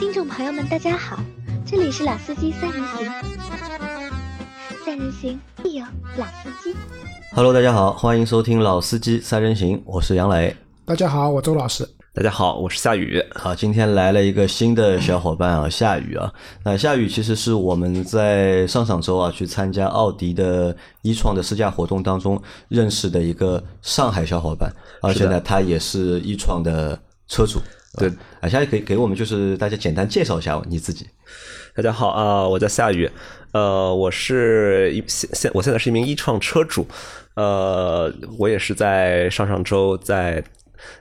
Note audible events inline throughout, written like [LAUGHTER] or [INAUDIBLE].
听众朋友们，大家好，这里是老司机三人行，三人行必有老司机。Hello，大家好，欢迎收听《老司机三人行》，我是杨磊。大家好，我周老师。大家好，我是夏雨。好，今天来了一个新的小伙伴啊，[LAUGHS] 夏雨啊。那夏雨其实是我们在上上周啊去参加奥迪的一创的试驾活动当中认识的一个上海小伙伴，而且呢，他也是一创的车主。对，啊，夏雨可以给我们就是大家简单介绍一下你自己。大家好啊、我叫夏雨，呃，我是一现现我现在是一名一创车主，呃，我也是在上上周在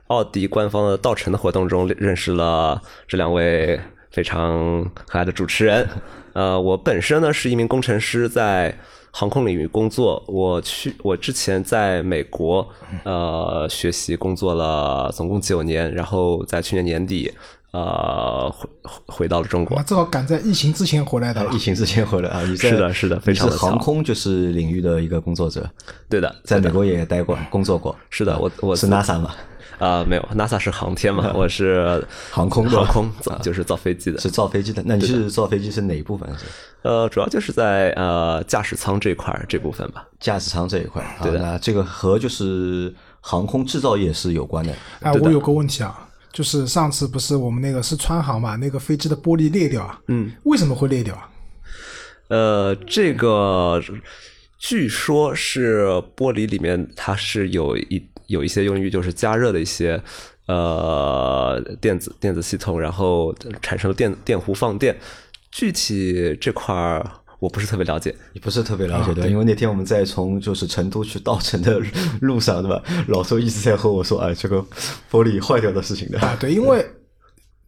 奥迪官方的稻城的活动中认识了这两位非常可爱的主持人。呃，我本身呢是一名工程师，在航空领域工作。我去，我之前在美国呃学习工作了，总共九年，然后在去年年底呃回回回到了中国我。正好赶在疫情之前回来的了疫。情之前回来啊，你是的是的非常你是的航空就是领域的一个工作者，对的，在美国也待过工作过。是的，我我是 NASA 嘛，啊、没有，NASA 是航天嘛，[LAUGHS] 我是航空航空造就是造飞机的，是造飞机的。那你是造飞机是哪一部分？呃，主要就是在呃驾驶舱这块儿这部分吧。驾驶舱这一块？啊对的那这个和就是航空制造业是有关的。哎，我有个问题啊，就是上次不是我们那个是川航嘛，那个飞机的玻璃裂掉啊，嗯，为什么会裂掉啊？呃，这个据说是玻璃里面它是有一有一些用于就是加热的一些呃电子电子系统，然后产生了电电弧放电。具体这块儿我不是特别了解。你不是特别了解对吧？因为那天我们在从就是成都去稻城的路上，对吧？老周一直在和我说，哎，这个玻璃坏掉的事情的。啊，对，因为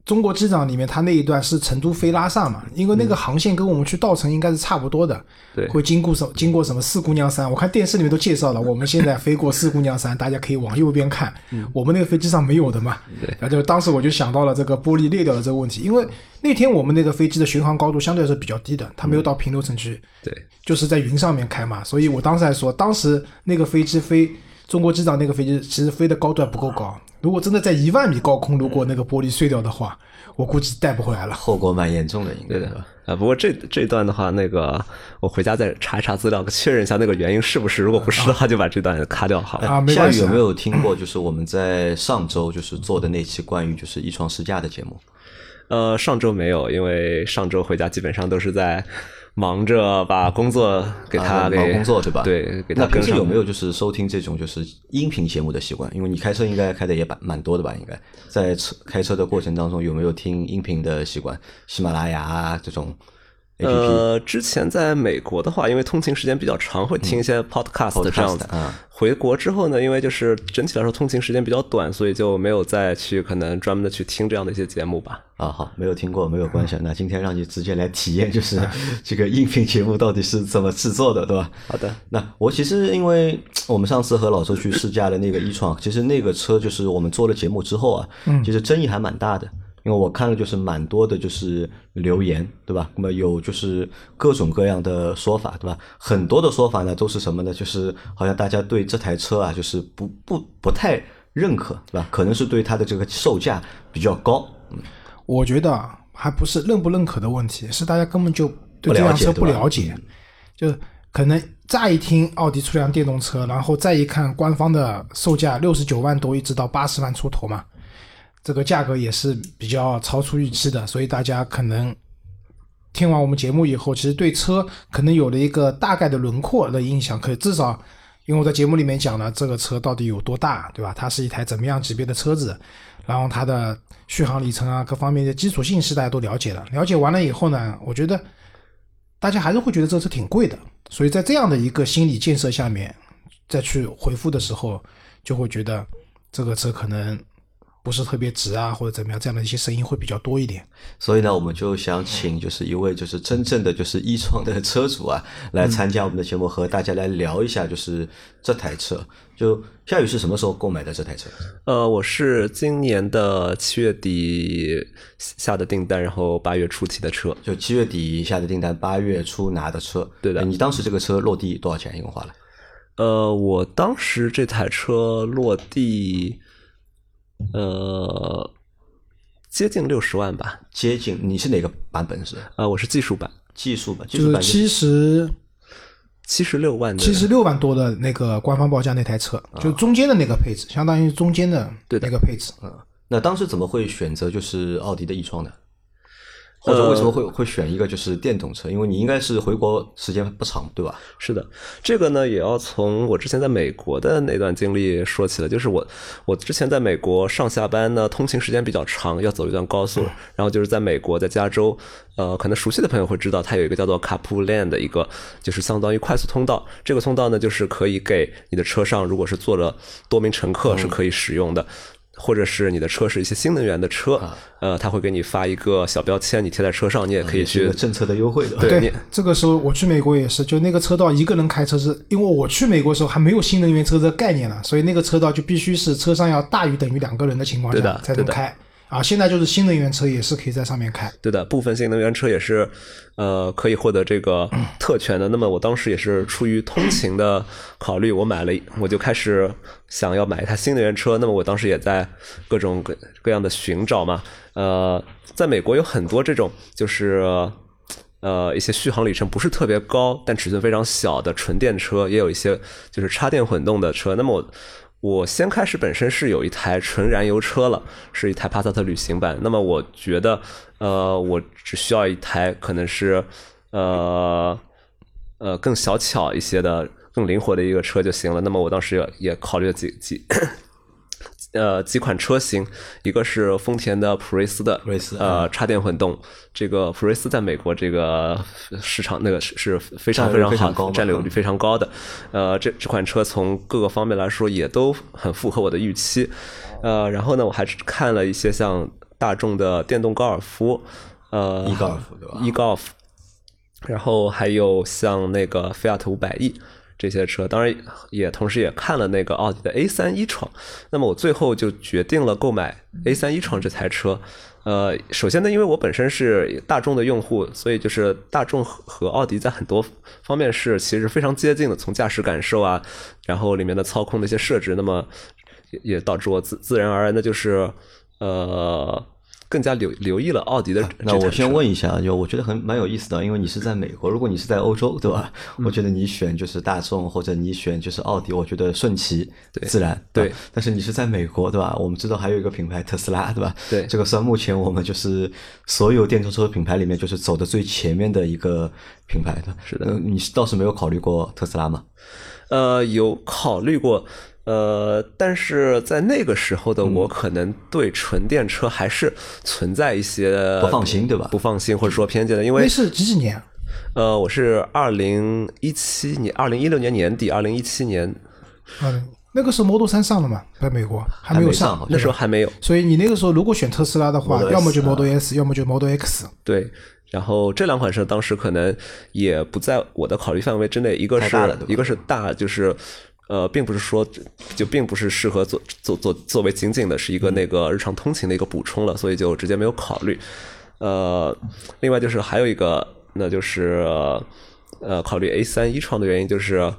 中国机长里面，他那一段是成都飞拉萨嘛，因为那个航线跟我们去稻城应该是差不多的，对。会经过什经过什么四姑娘山，我看电视里面都介绍了，我们现在飞过四姑娘山，大家可以往右边看，我们那个飞机上没有的嘛，对。然后就当时我就想到了这个玻璃裂掉的这个问题，因为那天我们那个飞机的巡航高度相对来说比较低的，它没有到平流层去，对，就是在云上面开嘛，所以我当时还说，当时那个飞机飞中国机长那个飞机，其实飞的高度还不够高。如果真的在一万米高空，如果那个玻璃碎掉的话，我估计带不回来了。后果蛮严重的，应该对的？啊，不过这这段的话，那个我回家再查一查资料，确认一下那个原因是不是。如果不是的话，就把这段卡掉好了。啊，没关系啊夏雨有没。有听过？就是我们在上周就是做的那期关于就是一床试驾的节目。呃，上周没有，因为上周回家基本上都是在忙着把工作给他忙工作对吧？对，给他那平。时有没有就是收听这种就是音频节目的习惯？因为你开车应该开的也蛮蛮多的吧？应该在车开车的过程当中有没有听音频的习惯？喜马拉雅啊这种呃，之前在美国的话，因为通勤时间比较长，会听一些 podcast 这样子。podcast，啊回国之后呢，因为就是整体来说通勤时间比较短，所以就没有再去可能专门的去听这样的一些节目吧。啊，好，没有听过没有关系。那今天让你直接来体验，就是 [LAUGHS] 这个音频节目到底是怎么制作的，对吧？好的，那我其实因为我们上次和老周去试驾的那个一创，其实那个车就是我们做了节目之后啊，其实争议还蛮大的。因为我看了就是蛮多的，就是留言，对吧？那么有就是各种各样的说法，对吧？很多的说法呢都是什么呢？就是好像大家对这台车啊，就是不不不太认可，对吧？可能是对它的这个售价比较高，嗯我觉得啊还不是认不认可的问题，是大家根本就对这辆车不了解，就可能乍一听奥迪出辆电动车，然后再一看官方的售价六十九万多，一直到八十万出头嘛，这个价格也是比较超出预期的，所以大家可能听完我们节目以后，其实对车可能有了一个大概的轮廓的印象，可以至少。因为我在节目里面讲了这个车到底有多大，对吧？它是一台怎么样级别的车子，然后它的续航里程啊，各方面的基础信息大家都了解了。了解完了以后呢，我觉得大家还是会觉得这车挺贵的，所以在这样的一个心理建设下面，再去回复的时候，就会觉得这个车可能不是特别直啊，或者怎么样，这样的一些声音会比较多一点。所以呢，我们就想请就是一位就是真正的就是一创的车主啊，来参加我们的节目，和大家来聊一下就是这台车。就夏雨是什么时候购买的这台车？呃，我是今年的七月底下的订单，然后八月初提的车。就七月底下的订单，八月初拿的车。对的哎你当时这个车落地多少钱？一共花了？呃，我当时这台车落地，呃，接近六十万吧。接近，你是哪个版本是？呃，我是技术版，技术版，技术版就是七十七十六万的，七十六万多的那个官方报价那台车，就中间的那个配置，相当于中间的对的那个配置。嗯，那当时怎么会选择就是奥迪的 e 创呢？或者为什么会会选一个就是电动车？因为你应该是回国时间不长，对吧？是的，这个呢也要从我之前在美国的那段经历说起了。就是我我之前在美国上下班呢，通勤时间比较长，要走一段高速，然后就是在美国在加州，呃，可能熟悉的朋友会知道，它有一个叫做 Carpool Lane 的一个，就是相当于快速通道。这个通道呢，就是可以给你的车上，如果是坐了多名乘客是可以使用的。或者是你的车是一些新能源的车，呃，他会给你发一个小标签，你贴在车上，你也可以去政策的优惠的。对对，这个时候我去美国也是，就那个车道一个人开车是，因为我去美国的时候还没有新能源车这个概念呢，所以那个车道就必须是车上要大于等于两个人的情况对的下才能对的开。啊，现在就是新能源车也是可以在上面开。对的，部分新能源车也是，呃，可以获得这个特权的。那么我当时也是出于通勤的考虑，我买了，我就开始想要买一台新能源车。那么我当时也在各种各各样的寻找嘛。呃，在美国有很多这种就是。呃，一些续航里程不是特别高，但尺寸非常小的纯电车，也有一些就是插电混动的车。那么我我先开始本身是有一台纯燃油车了，是一台帕萨特旅行版。那么我觉得，呃，我只需要一台可能是呃呃更小巧一些的、更灵活的一个车就行了。那么我当时也也考虑了几几。呃，几款车型，一个是丰田的普锐斯的普锐斯呃插电混动，这个普锐斯在美国这个市场那个是是非常非常高嘛占有率非常高的。呃，这这款车从各个方面来说也都很符合我的预期。呃，然后呢，我还是看了一些像大众的电动高尔夫，呃 e 高尔夫对吧 e golf，然后还有像那个菲亚特五百 E 这些车，当然也同时也看了那个奥迪的 A 三一创。那么我最后就决定了购买 A 三一创这台车。呃，首先呢，因为我本身是大众的用户，所以就是大众和和奥迪在很多方面是其实非常接近的，从驾驶感受啊，然后里面的操控的一些设置，那么也也导致我自自然而然的就是呃更加留留意了奥迪的。那我先问一下，就我觉得很蛮有意思的，因为你是在美国，如果你是在欧洲，对吧？嗯我觉得你选就是大众或者你选就是奥迪，我觉得顺其自然。对吧但是你是在美国，对吧？我们知道还有一个品牌特斯拉，对吧？对这个算目前我们就是所有电动车品牌里面就是走的最前面的一个品牌的。是的呃你倒是没有考虑过特斯拉吗？呃，有考虑过，呃，但是在那个时候的嗯我，可能对纯电车还是存在一些不放心对吧不放心或者说偏见的，因为那是几几年？呃，我是二零一七年、二零一六年年底、二零一七年嗯，那个时候 Model 三上了嘛，在美国还没有上那时候还没有所以你那个时候如果选特斯拉的话 S，要么就 Model S，要么就 Model X。对。然后这两款车当时可能也不在我的考虑范围之内，一个是一个是大，就是呃，并不是说就并不是适合做做做作为仅仅的是一个那个日常通勤的一个补充了，所以就直接没有考虑。呃，另外就是还有一个，那就是呃，考虑 A 三一创的原因就是，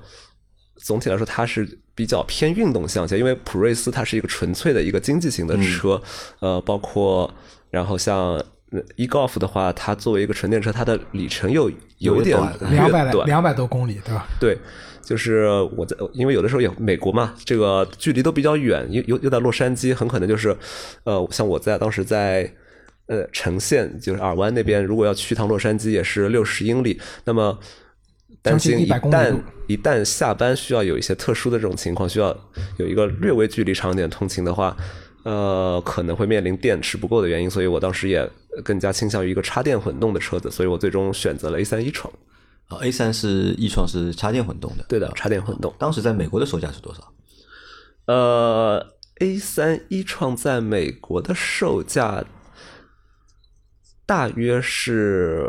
总体来说它是比较偏运动向些，因为普锐斯它是一个纯粹的一个经济型的车，呃，包括然后像呃 e golf 的话，它作为一个纯电车，它的里程又有点短两百来，两百多公里，对吧？对，就是我在，因为有的时候也美国嘛，这个距离都比较远，又又又在洛杉矶，很可能就是，呃，像我在当时在呃城县，就是尔湾那边，如果要去一趟洛杉矶，也是六十英里，那么。担心一100公里旦一旦下班需要有一些特殊的这种情况，需要有一个略微距离长一点通勤的话，呃，可能会面临电池不够的原因，所以我当时也更加倾向于一个插电混动的车子，所以我最终选择了 A 三一创。啊，A 三是 e 创是插电混动的，对的，插电混动。当时在美国的售价是多少？呃，A 三一创在美国的售价大约是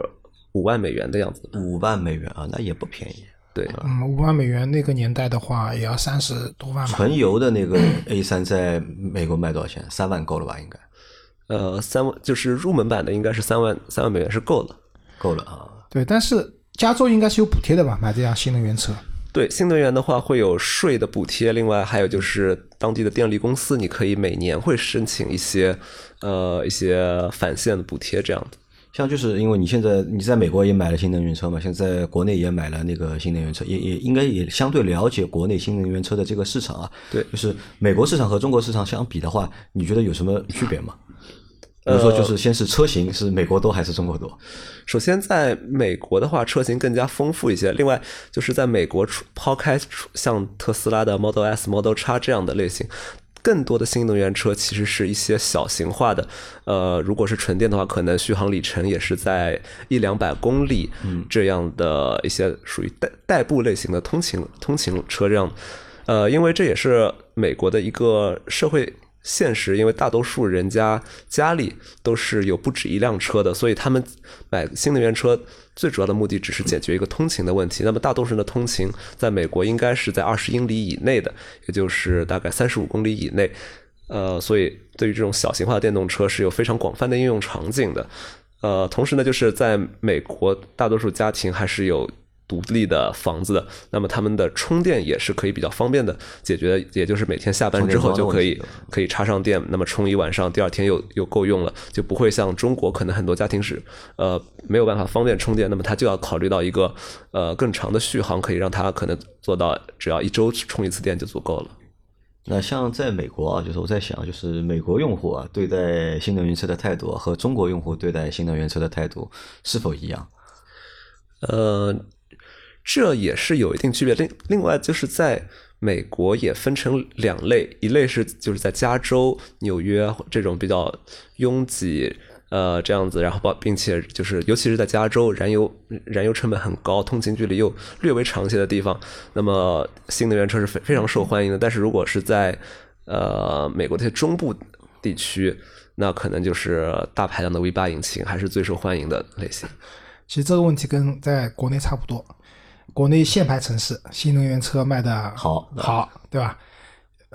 五万美元的样子。五万美元啊，那也不便宜。对，嗯，五万美元那个年代的话，也要三十多万吧。纯油的那个 A 三在美国卖多少钱？三万够了吧？应该呃，三万就是入门版的，应该是三万三万美元是够了。够了啊。对，但是加州应该是有补贴的吧？买这辆新能源车，对新能源的话，会有税的补贴，另外还有就是当地的电力公司，你可以每年会申请一些呃一些返现的补贴这样的。像就是因为你现在你在美国也买了新能源车嘛，现在国内也买了那个新能源车，也也应该也相对了解国内新能源车的这个市场啊。对，就是美国市场和中国市场相比的话，你觉得有什么区别吗？比如说，就是先是车型是美国多还是中国多？首先，在美国的话，车型更加丰富一些。另外，就是在美国，抛开像特斯拉的 Model S、Model X 这样的类型。更多的新能源车其实是一些小型化的，呃，如果是纯电的话，可能续航里程也是在一两百公里这样的一些属于代代步类型的通勤通勤车这样，呃，因为这也是美国的一个社会。现实，因为大多数人家家里都是有不止一辆车的，所以他们买新能源车最主要的目的只是解决一个通勤的问题。那么大多数人的通勤在美国应该是在二十英里以内的，也就是大概三十五公里以内。呃，所以对于这种小型化的电动车是有非常广泛的应用场景的。呃，同时呢，就是在美国大多数家庭还是有。独立的房子的，那么他们的充电也是可以比较方便的解决，也就是每天下班之后就可以可以插上电，那么充一晚上，第二天又又够用了，就不会像中国可能很多家庭是呃没有办法方便充电，那么他就要考虑到一个呃更长的续航，可以让他可能做到只要一周充一次电就足够了。那像在美国啊，就是我在想，就是美国用户啊对待新能源车的态度和中国用户对待新能源车的态度是否一样？呃。这也是有一定区别。另另外，就是在美国也分成两类，一类是就是在加州、纽约这种比较拥挤，呃，这样子，然后包并且就是尤其是在加州，燃油燃油成本很高，通勤距离又略微长一些的地方，那么新能源车是非非常受欢迎的。但是如果是在呃美国的中部地区，那可能就是大排量的 V 八引擎还是最受欢迎的类型。其实这个问题跟在国内差不多。国内限牌城市新能源车卖的好，好，对吧？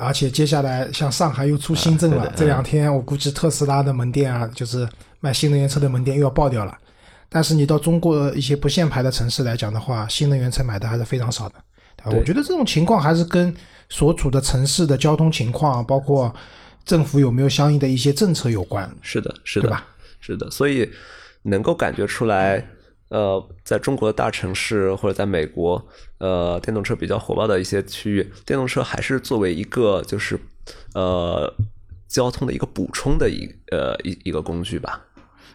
而且接下来像上海又出新政了，这两天我估计特斯拉的门店啊，就是卖新能源车的门店又要爆掉了。但是你到中国一些不限牌的城市来讲的话，新能源车买的还是非常少的。我觉得这种情况还是跟所处的城市的交通情况，包括政府有没有相应的一些政策有关。是的，是的，对吧？是的，所以能够感觉出来。呃，在中国的大城市或者在美国，呃，电动车比较火爆的一些区域，电动车还是作为一个就是呃交通的一个补充的一呃一一个工具吧。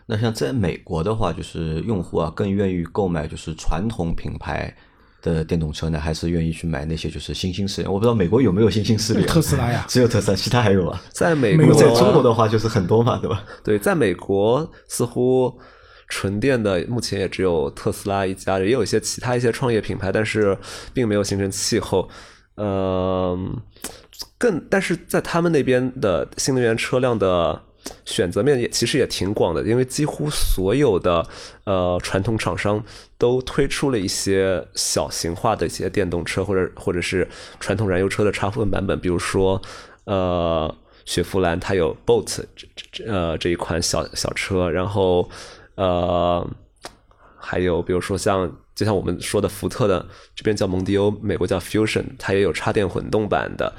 那像在美国的话，就是用户啊更愿意购买就是传统品牌的电动车呢，还是愿意去买那些就是新兴势力？我不知道美国有没有新兴势力，特斯拉呀，[LAUGHS] 只有特斯拉，其他还有啊？在美国，在中国的话就是很多嘛，对吧？对，在美国似乎。纯电的目前也只有特斯拉一家，也有一些其他一些创业品牌，但是并没有形成气候。嗯，更但是在他们那边的新能源车辆的选择面也其实也挺广的，因为几乎所有的呃传统厂商都推出了一些小型化的一些电动车，或者或者是传统燃油车的插混版本，比如说呃雪佛兰它有 Bolt 这这呃这一款小小车，然后。呃，还有比如说像，就像我们说的福特的这边叫蒙迪欧，美国叫 Fusion，它也有插电混动版的。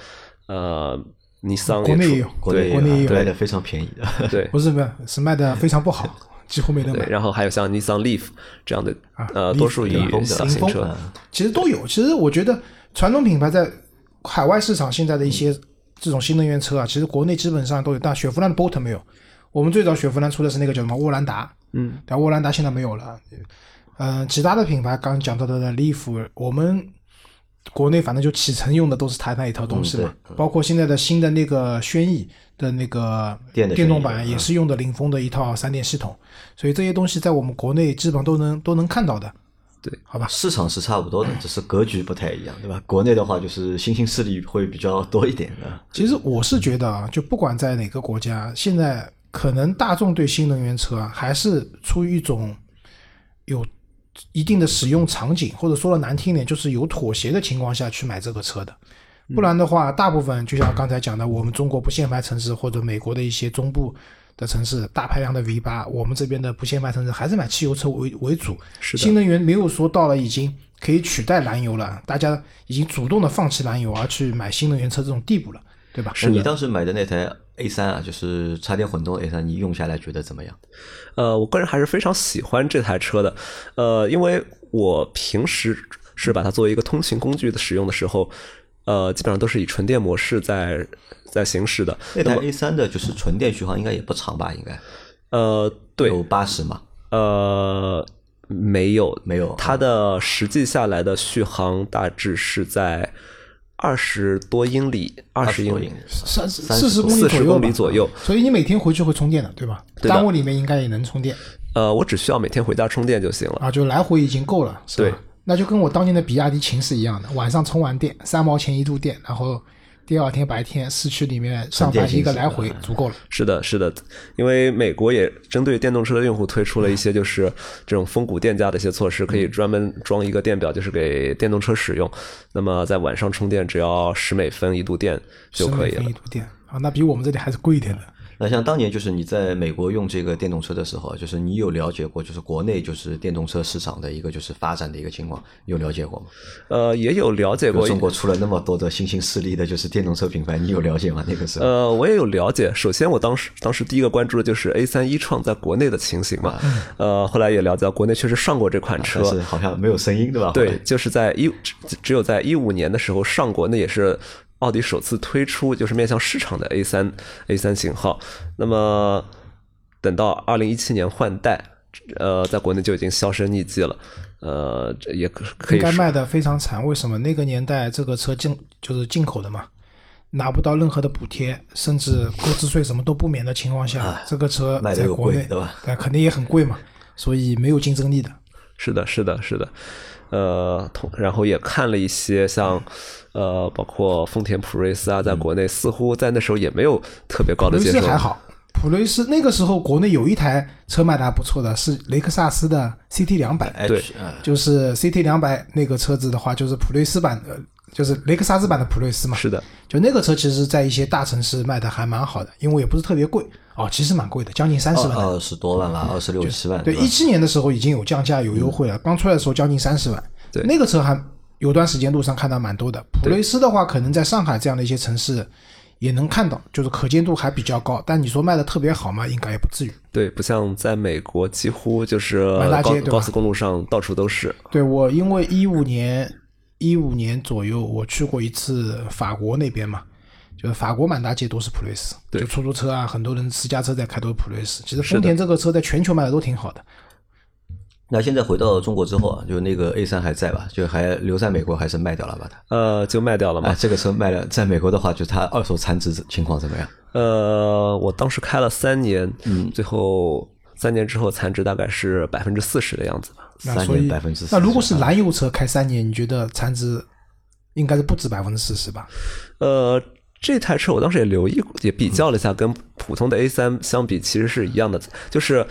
呃，尼桑国内有，国内国内有卖的非常便宜的。对，[LAUGHS] 不是不是，是卖的非常不好，几乎没得买。然后还有像尼桑 Leaf 这样的，呃，多数以小型车，其实都有。其实我觉得传统品牌在海外市场现在的一些这种新能源车啊，其实国内基本上都有，但雪佛兰的 Bolt 没有。我们最早雪佛兰出的是那个叫什么沃兰达。嗯，但沃兰达现在没有了。嗯，其他的品牌刚讲到的的利弗，我们国内反正就启程用的都是它那一套东西嘛。包括现在的新的那个轩逸的那个电动版，也是用的凌风的一套三电系统。所以这些东西在我们国内基本上都能都能看到的。对，好吧，市场是差不多的，只是格局不太一样，对吧？国内的话就是新兴势力会比较多一点的。其实我是觉得啊，就不管在哪个国家，现在。可能大众对新能源车啊，还是出于一种有一定的使用场景，或者说的难听点，就是有妥协的情况下去买这个车的。不然的话，大部分就像刚才讲的，我们中国不限牌城市或者美国的一些中部的城市，大排量的 V 八，我们这边的不限牌城市还是买汽油车为为主。是新能源没有说到了已经可以取代燃油了，大家已经主动的放弃燃油而去买新能源车这种地步了，对吧？是你当时买的那台 A 三啊，就是插电混动 A 三，你用下来觉得怎么样？呃，我个人还是非常喜欢这台车的，呃，因为我平时是把它作为一个通勤工具的使用的时候，呃，基本上都是以纯电模式在在行驶的。那台 A 三的就是纯电续航应该也不长吧？应该呃，对，有八十嘛？呃，没有，没有，它的实际下来的续航大致是在二十多英里，二十英里，三三四十公里四十左右吧公里左右。所以你每天回去会充电的，对吧？对单位里面应该也能充电呃，我只需要每天回家充电就行了。啊，就来回已经够了，是吧？对那就跟我当年的比亚迪秦是一样的，晚上充完电三毛钱一度电，然后第二天白天市区里面上班一个来回足够了。是的，是的，因为美国也针对电动车的用户推出了一些就是这种峰谷电价的一些措施，可以专门装一个电表，就是给电动车使用。那么在晚上充电只要十美分一度电就可以了10美分一。度电啊，那比我们这里还是贵一点的。那像当年就是你在美国用这个电动车的时候，就是你有了解过，就是国内就是电动车市场的一个就是发展的一个情况，有了解过吗？呃，也有了解过中国出了那么多的新兴势力的，就是电动车品牌，你有了解吗？那个时候？呃，我也有了解。首先，我当时当时第一个关注的就是 A 三一创在国内的情形嘛。呃，后来也了解到国内确实上过这款车，但是好像没有声音，对吧？对，就是在一只只有在一五年的时候上过，那也是奥迪首次推出就是面向市场的 A 三 A 三型号。那么等到二零一七年换代，呃，在国内就已经销声匿迹了。呃，这也可可以应该卖的非常惨。为什么？那个年代这个车进就是进口的嘛，拿不到任何的补贴，甚至购置税什么都不免的情况下，这个车卖得又在国内贵对吧？那，肯定也很贵嘛，所以没有竞争力的。是的，是的，是的，呃，同然后也看了一些像，呃，包括丰田普锐斯啊，在国内似乎在那时候也没有特别高的接受。斯还好，普锐斯那个时候国内有一台车卖的还不错的，是雷克萨斯的 CT 两百。对。啊就是 CT 两百那个车子的话，就是普锐斯版的，就是雷克萨斯版的普锐斯嘛。是的，就那个车，其实在一些大城市卖的还蛮好的，因为也不是特别贵哦，其实蛮贵的，将近三十万。二十多万吧，二十六七万，对，吧？一七年的时候已经有降价有优惠了，刚出来的时候将近三十万。对。那个车还有段时间路上看到蛮多的。普锐斯的话，可能在上海这样的一些城市也能看到，就是可见度还比较高。但你说卖的特别好嘛，应该也不至于。对，不像在美国，几乎就是高满大街对高速公路上到处都是。对我，因为一五年一五年左右，我去过一次法国那边嘛，就是法国满大街都是普锐斯，对就出租车啊，很多人私家车在开都是普锐斯。其实丰田这个车在全球卖的都挺好的。那现在回到中国之后啊，就那个 A 三还在吧？就还留在美国，还是卖掉了吧？它呃，就卖掉了嘛。啊，这个车卖了，在美国的话，就它二手残值情况怎么样？呃，我当时开了三年，嗯，最后三年之后残值大概是百分之四十的样子吧。三年百分之那如果是燃油车开三年，你觉得残值应该是不止百分之四十吧？呃，这台车我当时也留意过，也比较了一下，跟普通的 A 三相比，其实是一样的，就是。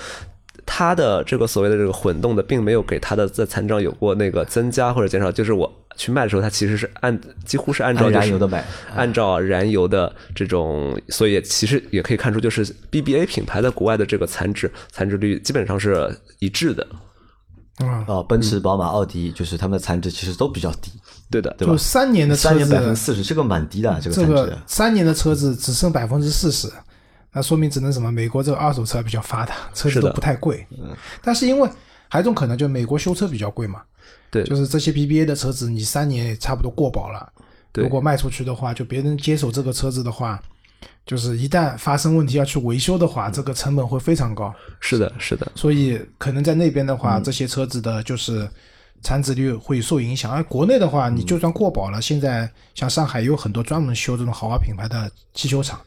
它的这个所谓的这个混动的，并没有给它的在残值上有过那个增加或者减少，就是我去卖的时候，它其实是按几乎是按照、燃油的买按照燃油的这种，所以其实也可以看出，就是 BBA 品牌在国外的这个残值残值率基本上是一致的。啊、哦，奔驰、宝马、奥迪，就是他们的残值其实都比较低，对的，对吧就？三年的车三年百分之，四十，这个蛮低的，这个这残值个。三年的车子只剩百分之四十，那说明只能什么？美国这个二手车比较发达，车子都不太贵。但是因为还有一种可能，就美国修车比较贵嘛，对，就是这些 BBA 的车子，你三年也差不多过保了。对如果卖出去的话，就别人接手这个车子的话，就是一旦发生问题要去维修的话，这个成本会非常高。是的，是的，所以可能在那边的嗯话，这些车子的就是产值率会受影响。而国内的话，嗯你就算过保了，现在像上海有很多专门修这种豪华品牌的汽修厂，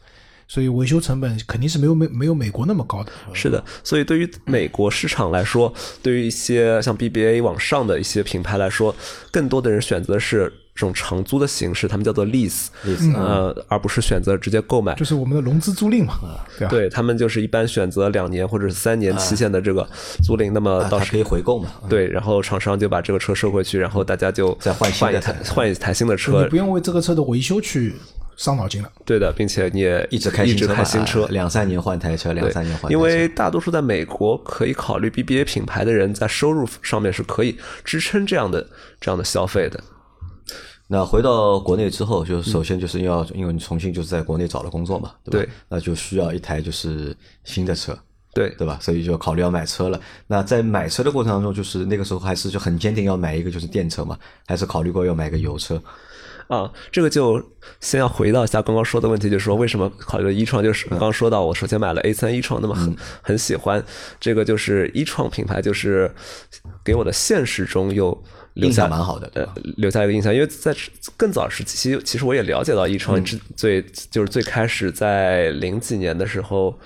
所以维修成本肯定是没有美没有美国那么高的。是的，所以对于美国市场来说，对于一些像 BBA 往上的一些品牌来说，更多的人选择的是这种长租的形式，他们叫做 lease，lease，呃，而不是选择直接购买。就是我们的融资租赁嘛，对吧？对他们就是一般选择两年或者是三年期限的这个租赁，那么到时啊可以回购嘛？对，然后厂商就把这个车收回去，然后大家就再换换一台台换一台新的车你车不，用为这个车的维修去伤脑筋了。对的，并且你也一直开一直新车嘛，开新车啊，两三年换台车，两三年换台车。因为大多数在美国可以考虑 BBA 品牌的人，在收入上面是可以支撑这样的这样的消费的。那回到国内之后，就首先就是要，因为你重新就是在国内找了工作嘛，对吧？对那就需要一台就是新的车，对对吧？所以就考虑要买车了。那在买车的过程当中，就是那个时候还是就很坚定要买一个就是电车嘛，还是考虑过要买个油车？啊，这个就先要回到一下刚刚说的问题，就是说为什么考虑一创？就是刚刚说到，我首先买了 A 三一创，那么很很喜欢这个，就是一创品牌，就是给我的现实中又留印下象蛮好的，对呃？，留下一个印象，因为在更早时期，其实其实我也了解到一创之最就是最开始在零几年的时候。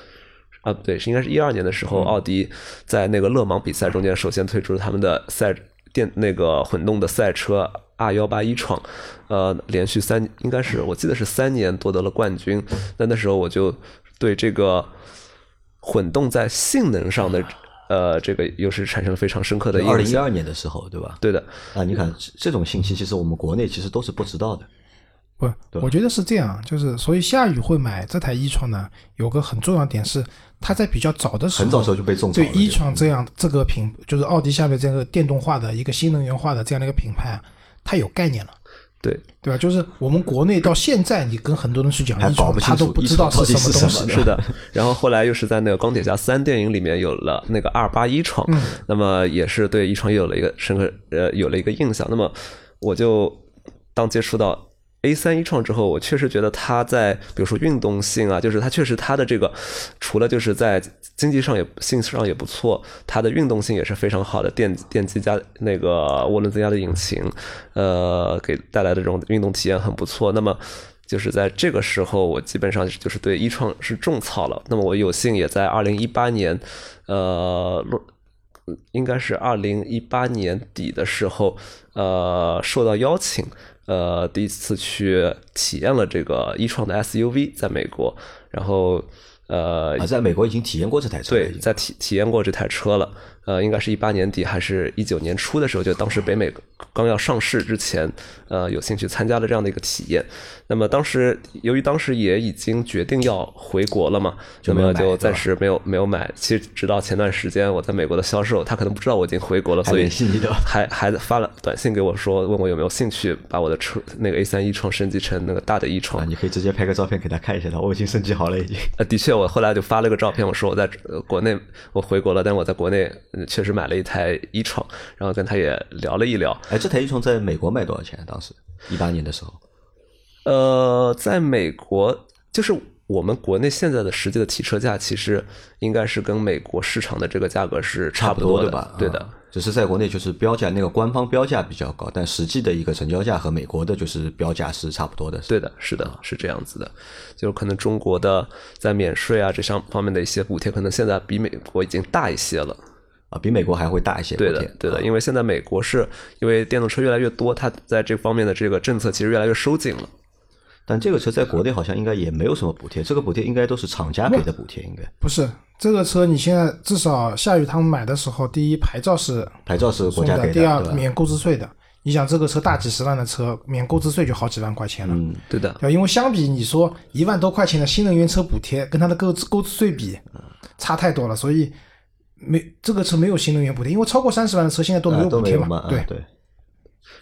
啊，不对，是应该是一二年的时候，奥迪在那个勒芒比赛中间首先推出了他们的赛电那个混动的赛车 R 幺八一创，呃，连续三应该是我记得是三年夺得了冠军。那那时候我就对这个混动在性能上的呃这个又是产生了非常深刻的印象。二零一二年的时候，对吧？对的，啊，你看这这种信息，其实我们国内其实都是不知道的。不，我觉得是这样，就是所以夏雨会买这台一创呢，有个很重要的点是，他在比较早的时候，很早时候就被种草了对一创这样这个品，就是奥迪下面这个电动化的一个新能源化的这样的一个品牌啊，它有概念了。对，对吧？就是我们国内到现在，你跟很多人去讲还一创，他都不知道一创到底什么东西是。[LAUGHS] 是的，然后后来又是在那个《钢铁侠三》电影里面有了那个二八一创，那么也是对一创也有了一个深刻呃有了一个印象。那么我就当接触到 A 三一创之后，我确实觉得它在比如说运动性啊，就是它确实它的这个除了就是在经济上也性上也不错，它的运动性也是非常好的，电电机加那个涡轮增压的引擎，呃，给带来的这种运动体验很不错。那么就是在这个时候，我基本上就是对一创是种草了。那么我有幸也在二零一八年，呃，落应该是二零一八年底的时候，呃，受到邀请，呃，第一次去体验了这个一创的 SUV，在美国，然后呃，啊，在美国已经体验过这台车了，对在体体验过这台车了，呃，应该是一八年底还是一九年初的时候，就当时北美刚要上市之前，呃，有兴趣参加了这样的一个体验。那么当时由于当时也已经决定要回国了嘛，就那么就暂时没有没有买。其实直到前段时间我在美国的销售，他可能不知道我已经回国了，所以还还发了短信给我说，问我有没有兴趣把我的车那个 A 三一创升级成那个大的一创啊，。你可以直接拍个照片给他看一下的，我已经升级好了，已经。呃，的确，我后来就发了个照片，我说我在呃国内，我回国了，但是我在国内呃确实买了一台一创，然后跟他也聊了一聊。哎，这台一创在美国卖多少钱？当时一八年的时候，呃，在美国，就是我们国内现在的实际的提车价，其实应该是跟美国市场的这个价格是差不多的，对吧？对的啊。只是在国内就是标价那个官方标价比较高，但实际的一个成交价和美国的就是标价是差不多的。对的，是的，是这样子的，就是可能中国的在免税啊这上方面的一些补贴，可能现在比美国已经大一些了。啊，比美国还会大一些。对的补贴，对的，啊因为现在美国是因为电动车越来越多，它在这方面的这个政策其实越来越收紧了。但这个车在国内好像应该也没有什么补贴，这个补贴应该都是厂家给的补贴，应该不是这个车，你现在至少夏雨他们买的时候，第一牌照是牌照是国，家给的第二？免购置税的。你想这个车大几十万的车，免购置税就好几万块钱了。嗯，对的，对，因为相比你说一万多块钱的新能源车补贴，跟它的购置购置税比，差太多了，所以没这个车没有新能源补贴，因为超过三十万的车现在都没啊有补贴嘛。都没有嘛？啊对，对。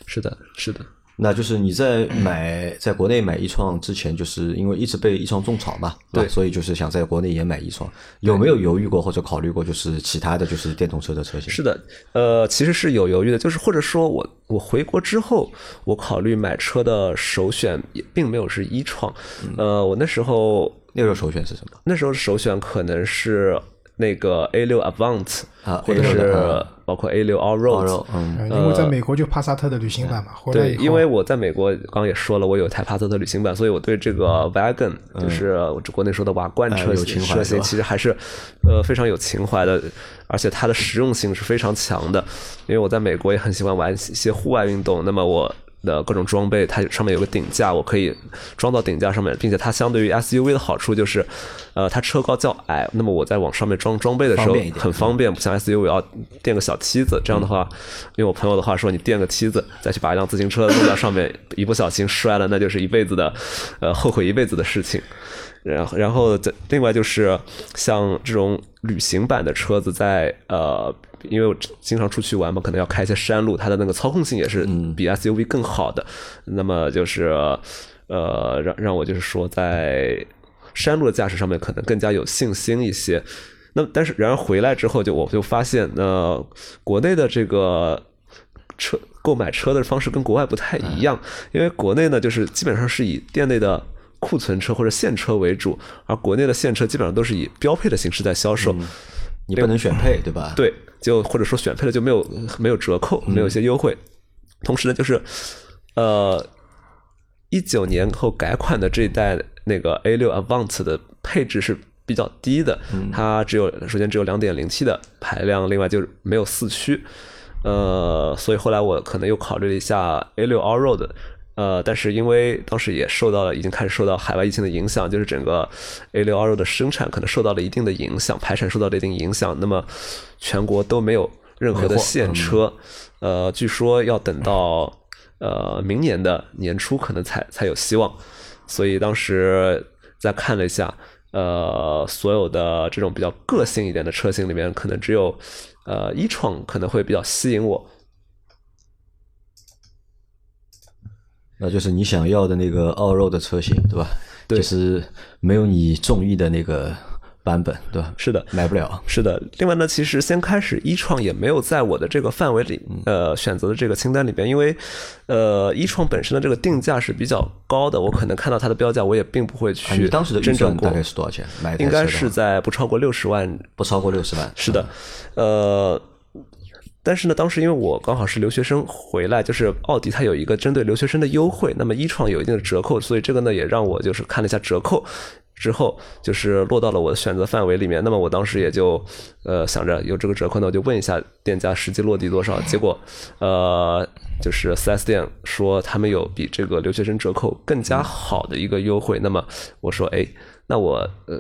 是的，是的。那就是你在买在国内买一创之前，就是因为一直被一创种草嘛，对所以就是想在国内也买一创。有没有犹豫过或者考虑过，就是其他的就是电动车的车型？是的，呃，其实是有犹豫的，就是或者说我我回国之后，我考虑买车的首选也并没有是一创，呃，我那时候那时候首选是什么？那时候首选可能是那个 A 六 Avant 啊或者是包括 A 六 Allroad，嗯，呃因为在美国就帕萨特的旅行版嘛，对因为我在美国刚刚也说了，我有一台帕萨特旅行版，所以我对这个 wagon 就是我这国内说的瓦罐车哎有情怀车型，其实还是呃非常有情怀的，而且它的实用性是非常强的。因为我在美国也很喜欢玩一些户外运动，那么我的各种装备，它上面有个顶架，我可以装到顶架上面，并且它相对于 SUV 的好处就是，呃，它车高较矮，那么我在往上面装装备的时候很方便，不像 SUV 要垫个小梯子，这样的话，用我朋友的话说，你垫个梯子再去把一辆自行车弄到上面，一不小心摔了，那就是一辈子的，呃，后悔一辈子的事情。然后，然后再另外就是像这种旅行版的车子在，呃，因为我经常出去玩嘛，可能要开一些山路，它的那个操控性也是比 SUV 更好的。那么就是呃，让让我就是说在山路的驾驶上面可能更加有信心一些。那但是然而回来之后就我就发现，那，国内的这个车购买车的方式跟国外不太一样，因为国内呢就是基本上是以店内的库存车或者现车为主，而国内的现车基本上都是以标配的形式在销售。你不能选配，对吧？对，就或者说选配了就没有没有折扣，没有一些优惠。同时呢，就是呃，一九年后改款的这一代那个 A 六 Avant 的配置是比较低的，它只有首先只有两点零 T 的排量，另外就是没有四驱。呃，所以后来我可能又考虑了一下 A 六 Allroad，呃，但是因为当时也受到了已经开始受到海外疫情的影响，就是整个 A 六 Allroad 的生产可能受到了一定的影响，排产受到了一定影响，那么全国都没有任何的现车，呃，据说要等到呃明年的年初可能才才有希望，所以当时再看了一下。呃，所有的这种比较个性一点的车型里面，可能只有呃一创可能会比较吸引我。那就是你想要的那个 all road 的车型，对吧？对就是没有你中意的那个版本，对吧？是的，买不了。是的，另外呢，其实先开始一创也没有在我的这个范围里，呃，选择的这个清单里边，因为呃，一创本身的这个定价是比较高的，我可能看到它的标价，我也并不会啊去你当时的预真正过算大概是多少钱？应该是在不超过六十万不超过六十万。是的，呃，但是呢，当时因为我刚好是留学生回来，就是奥迪它有一个针对留学生的优惠，那么一创有一定的折扣，所以这个呢也让我就是看了一下折扣。之后就是落到了我的选择范围里面，那么我当时也就呃想着有这个折扣呢，我就问一下店家实际落地多少，结果呃就是 4S 店说他们有比这个留学生折扣更加好的一个优惠，那么我说哎，那我呃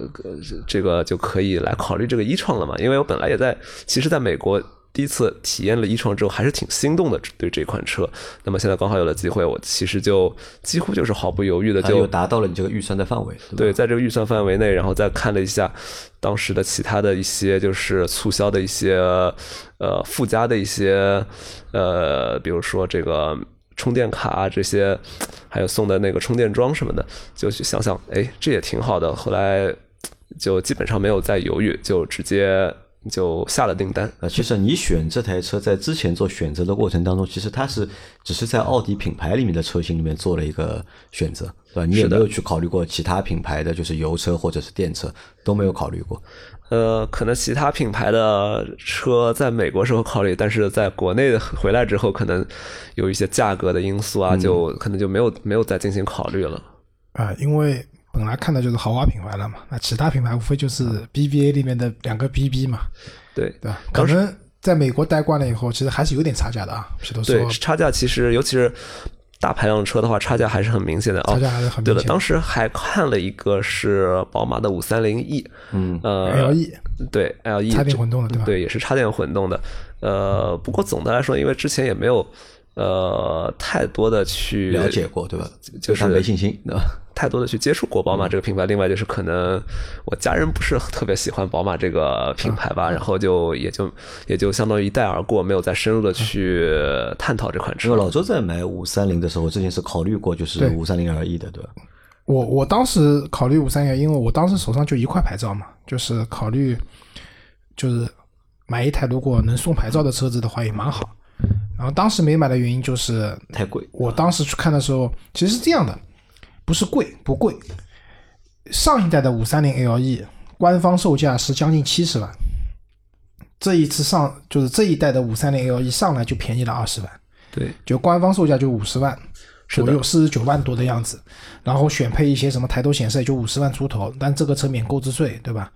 这个就可以来考虑这个一创了嘛，因为我本来也在其实在美国。第一次体验了一创之后，还是挺心动的对这款车。那么现在刚好有了机会，我其实就几乎就是毫不犹豫的就又达到了你这个预算的范围，对在这个预算范围内，然后再看了一下当时的其他的一些就是促销的一些呃附加的一些呃，比如说这个充电卡啊这些，还有送的那个充电桩什么的，就去想想，哎，这也挺好的。后来就基本上没有再犹豫，就直接就下了订单。呃，其实你选这台车在之前做选择的过程当中，其实它是只是在奥迪品牌里面的车型里面做了一个选择，对吧？你也没有去考虑过其他品牌的，就是油车或者是电车都没有考虑过。呃，可能其他品牌的车在美国时候考虑，但是在国内回来之后，可能有一些价格的因素啊，就可能就没有没有再进行考虑了。啊、因为本来看的就是豪华品牌了嘛，那其他品牌无非就是 BBA 里面的两个 BB 嘛，对对吧？可能在美国待惯了以后，其实还是有点差价的啊。比如说对，差价其实尤其是大排量车的话，差价还是很明显的哦。差价还是很明显的当时还看了一个是宝马的五三零 E，嗯呃 LE 对 LE 插电混动的对吧对，也是插电混动的。呃，不过总的来说，因为之前也没有呃太多的去了解过，对吧？就是没信心，对吧？太多的去接触过宝马这个品牌。另外就是可能我家人不是特别喜欢宝马这个品牌吧，然后就也就也就相当于一带而过，没有再深入的去探讨这款车因为。老周在买五三零的时候，之前是考虑过就是对五三零 LE 的，对吧？我我当时考虑五三幺，因为我当时手上就一块牌照嘛，就是考虑就是买一台如果能送牌照的车子的话也蛮好。然后当时没买的原因就是太贵。我当时去看的时候，其实是这样的，不是贵不贵，上一代的五三零 LE 官方售价是将近七十万，这一次上就是这一代的五三零 LE 上来就便宜了二十万，对，就官方售价就五十万左右，四十九万多的样子，然后选配一些什么抬头显示也就五十万出头，但这个车免购置税，对吧？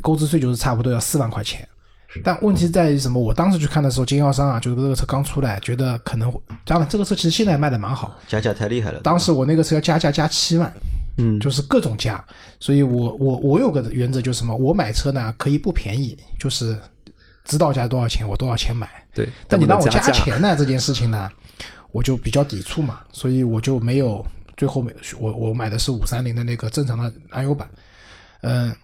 购置税就是差不多要四万块钱，但问题在于什么？我当时去看的时候，经销商啊，就是这个车刚出来，觉得可能会，当然这个车其实现在卖的蛮好。加价太厉害了。当时我那个车要加价加七万，嗯，就是各种加。所以我我我有个原则就是什么？我买车呢可以不便宜，就是指导价多少钱我多少钱买。对，但你让我加钱呢这件事情呢，我就比较抵触嘛，所以我就没有最后没我我买的是五三零的那个正常的燃油版，嗯，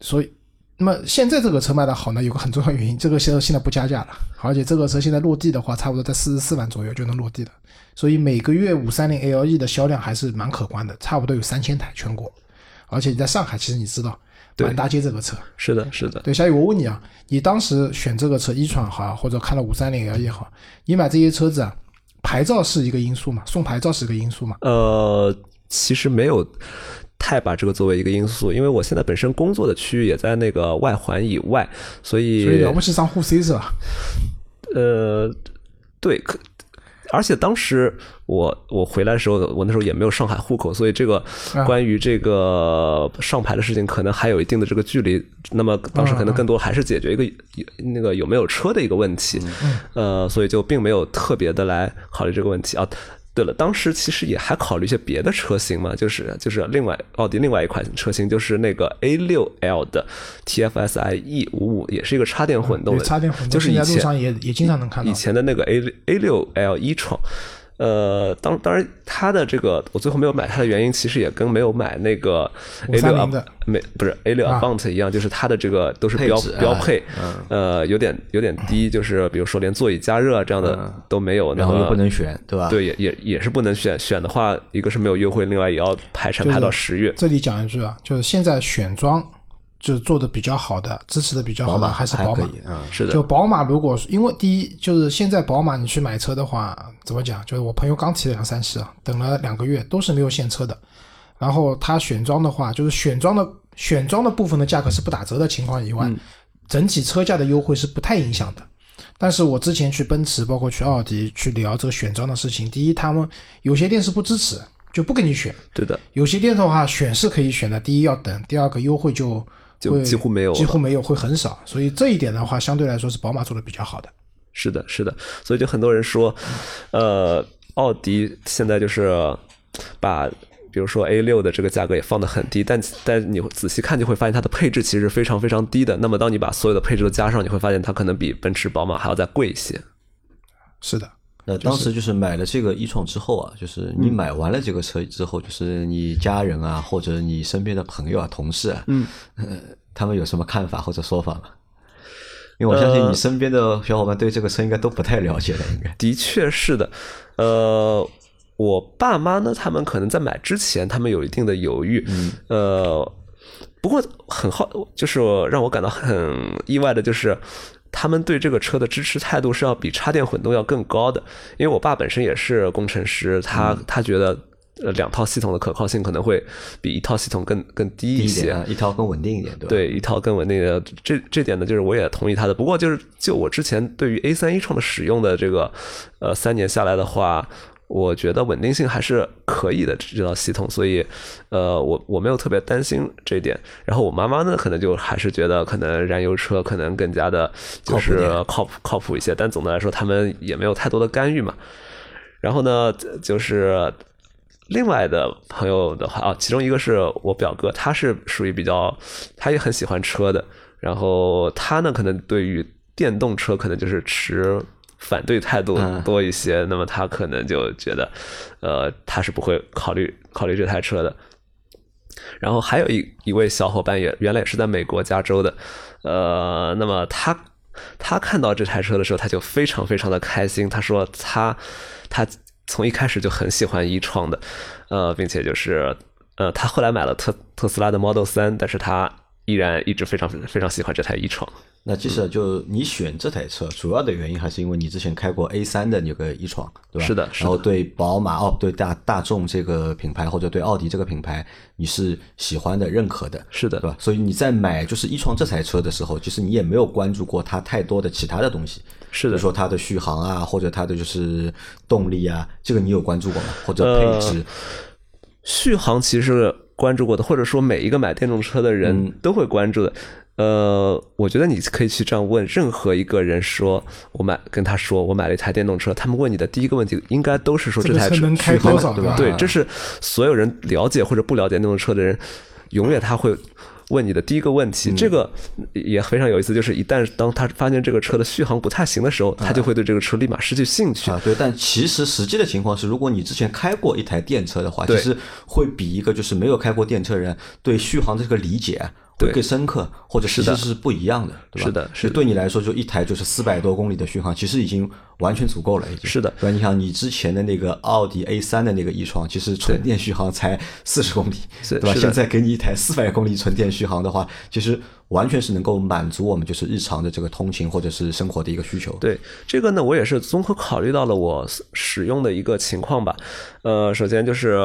所以那么现在这个车卖的好呢，有个很重要原因，这个车现在不加价了，而且这个车现在落地的话，差不多在四十四万左右就能落地了，所以每个月五三零 LE 的销量还是蛮可观的，差不多有三千台全国，而且你在上海，其实你知道满大街这个车，是的，是的。对，小雨，我问你啊，你当时选这个车，一创好，或者看了五三零 L 也好，你买这些车子啊，牌照是一个因素嘛？送牌照是一个因素嘛？呃，其实没有太把这个作为一个因素，因为我现在本身工作的区域也在那个外环以外，所以所以了不起上沪 C 是吧？呃，对，可而且当时我我回来的时候，我那时候也没有上海户口，所以这个啊关于这个上牌的事情，可能还有一定的这个距离。那么当时可能更多还是解决一个有那个有没有车的一个问题，呃，所以就并没有特别的来考虑这个问题啊。对了，当时其实也还考虑一些别的车型嘛，就是就是另外奥迪另外一款车型，就是那个 A 六 L 的 TFSI E 五五，也是一个插电混动的，对插电混动，就是以前在路上也也经常能看到以。前的那个 A A 六 L 一创，呃，当当然它的这个我最后没有买它的原因，其实也跟没有买那个 A 六530的没不是 A 六啊 Avant 一样，就是它的这个都是标标配，呃，有点有点低，就是比如说连座椅加热这样的都没有，然后又不能选，对吧？对，也也也是不能选，选的话，一个是没有优惠，另外也要排产排到十月。这里讲一句啊，就是现在选装就是做的比较好的，支持的比较好的还是宝马。嗯，是的就，宝马，如果因为第一就是现在宝马你去买车的话，怎么讲？就是我朋友刚提了两三系啊，等了两个月都是没有现车的。然后他选装的话，就是选装的选装的部分的价格是不打折的情况以外，整体车价的优惠是不太影响的。但是我之前去奔驰，包括去奥迪去聊这个选装的事情，第一，他们有些店是不支持，就不给你选；对的，有些店的话选是可以选的，第一要等，第二个优惠就就几乎没有几乎没有，会很少。所以这一点的话，相对来说是宝马做的比较好的。是的，是的，所以就很多人说，呃，奥迪现在就是把。比如说 A 六的这个价格也放得很低，但但你仔细看就会发现它的配置其实非常非常低的。那么当你把所有的配置都加上，你会发现它可能比奔驰、宝马还要再贵一些。是的，那当时就是买了这个一创之后啊，就是你买完了这个车之后，就是你家人啊，或者你身边的朋友啊、同事啊，嗯，呃，他们有什么看法或者说法吗？因为我相信你身边的小伙伴对这个车应该都不太了解了，应该。的确是的，呃，我爸妈呢，他们可能在买之前，他们有一定的犹豫，嗯，呃，不过很好，就是让我感到很意外的，就是他们对这个车的支持态度是要比插电混动要更高的，因为我爸本身也是工程师，他、他觉得。呃，两套系统的可靠性可能会比一套系统更更低一些，一啊，一套更稳定一点，对？对，一套更稳定的，这这点呢，就是我也同意他的。不过就是就我之前对于 A 三一创的使用的这个，呃，三年下来的话，我觉得稳定性还是可以的这套系统，所以呃，我我没有特别担心这一点。然后我妈妈呢，可能就还是觉得可能燃油车可能更加的就是靠谱靠谱一些，但总的来说，他们也没有太多的干预嘛。然后呢，就是。另外的朋友的话啊，其中一个是我表哥，他是属于比较，他也很喜欢车的。然后他呢，可能对于电动车可能就是持反对态度多一些。那么他可能就觉得，呃，他是不会考虑考虑这台车的。然后还有一一位小伙伴也原来也是在美国加州的，呃，那么他他看到这台车的时候，他就非常非常的开心。他说他他。从一开始就很喜欢一创的，呃，并且就是，呃，他后来买了特特斯拉的 Model 三，但是他依然一直非常非常喜欢这台一创。那其实就你选这台车，主要的原因还是因为你之前开过 A 三的那个一创，对吧？是的，是的。然后对宝马哦，对大大众这个品牌或者对奥迪这个品牌，你是喜欢的、认可的，是的，对吧？所以你在买就是一创这台车的时候，其实你也没有关注过它太多的其他的东西，是的，比如说它的续航啊，或者它的就是动力啊，这个你有关注过吗？或者配置？呃、续航其实关注过的，或者说每一个买电动车的人都会关注的。呃，我觉得你可以去这样问任何一个人说，我买跟他说我买了一台电动车，他们问你的第一个问题应该都是说这台车车能开多少，对吧对，这是所有人了解或者不了解电动车的人，永远他会问你的第一个问题。这个也非常有意思，就是一旦当他发现这个车的续航不太行的时候，他就会对这个车立马失去兴趣。啊，对，但其实实际的情况是，如果你之前开过一台电车的话，其实会比一个就是没有开过电车的人对续航的这个理解啊会对更深刻，或者其实是不一样的，对吧？是的是的对你来说，就一台就是四百多公里的续航，其实已经完全足够了，已经是的对吧？你想，你之前的那个奥迪 A 三的那个 e 创，其实纯电续航才四十公里，[LAUGHS] 对吧？现在给你一台四百公里纯电续航的话，其实完全是能够满足我们就是日常的这个通勤或者是生活的一个需求。对这个呢，我也是综合考虑到了我使用的一个情况吧。呃，首先就是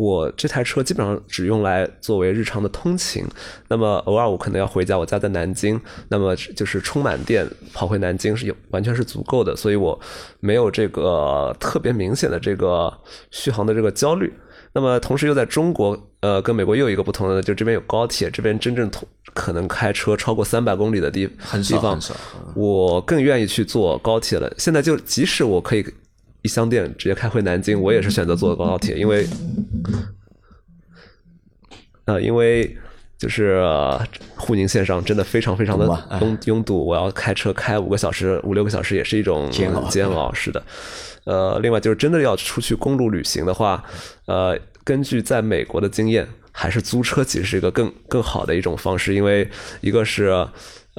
我这台车基本上只用来作为日常的通勤，那么偶尔我可能要回家，我家在南京，那么就是充满电跑回南京是有完全是足够的，所以我没有这个特别明显的这个续航的这个焦虑。那么同时又在中国，呃，跟美国又有一个不同的，就这边有高铁，这边真正通可能开车超过三百公里的地很少地方我更愿意去坐高铁了。现在就即使我可以一箱电直接开回南京，我也是选择坐高 [LAUGHS] 铁，因为，呃，因为就是呃沪宁线上真的非常非常的拥拥堵，我要开车开五个小时、五六个小时也是一种煎熬煎熬。是的，呃，另外就是真的要出去公路旅行的话，呃，根据在美国的经验，还是租车其实是一个更更好的一种方式，因为一个是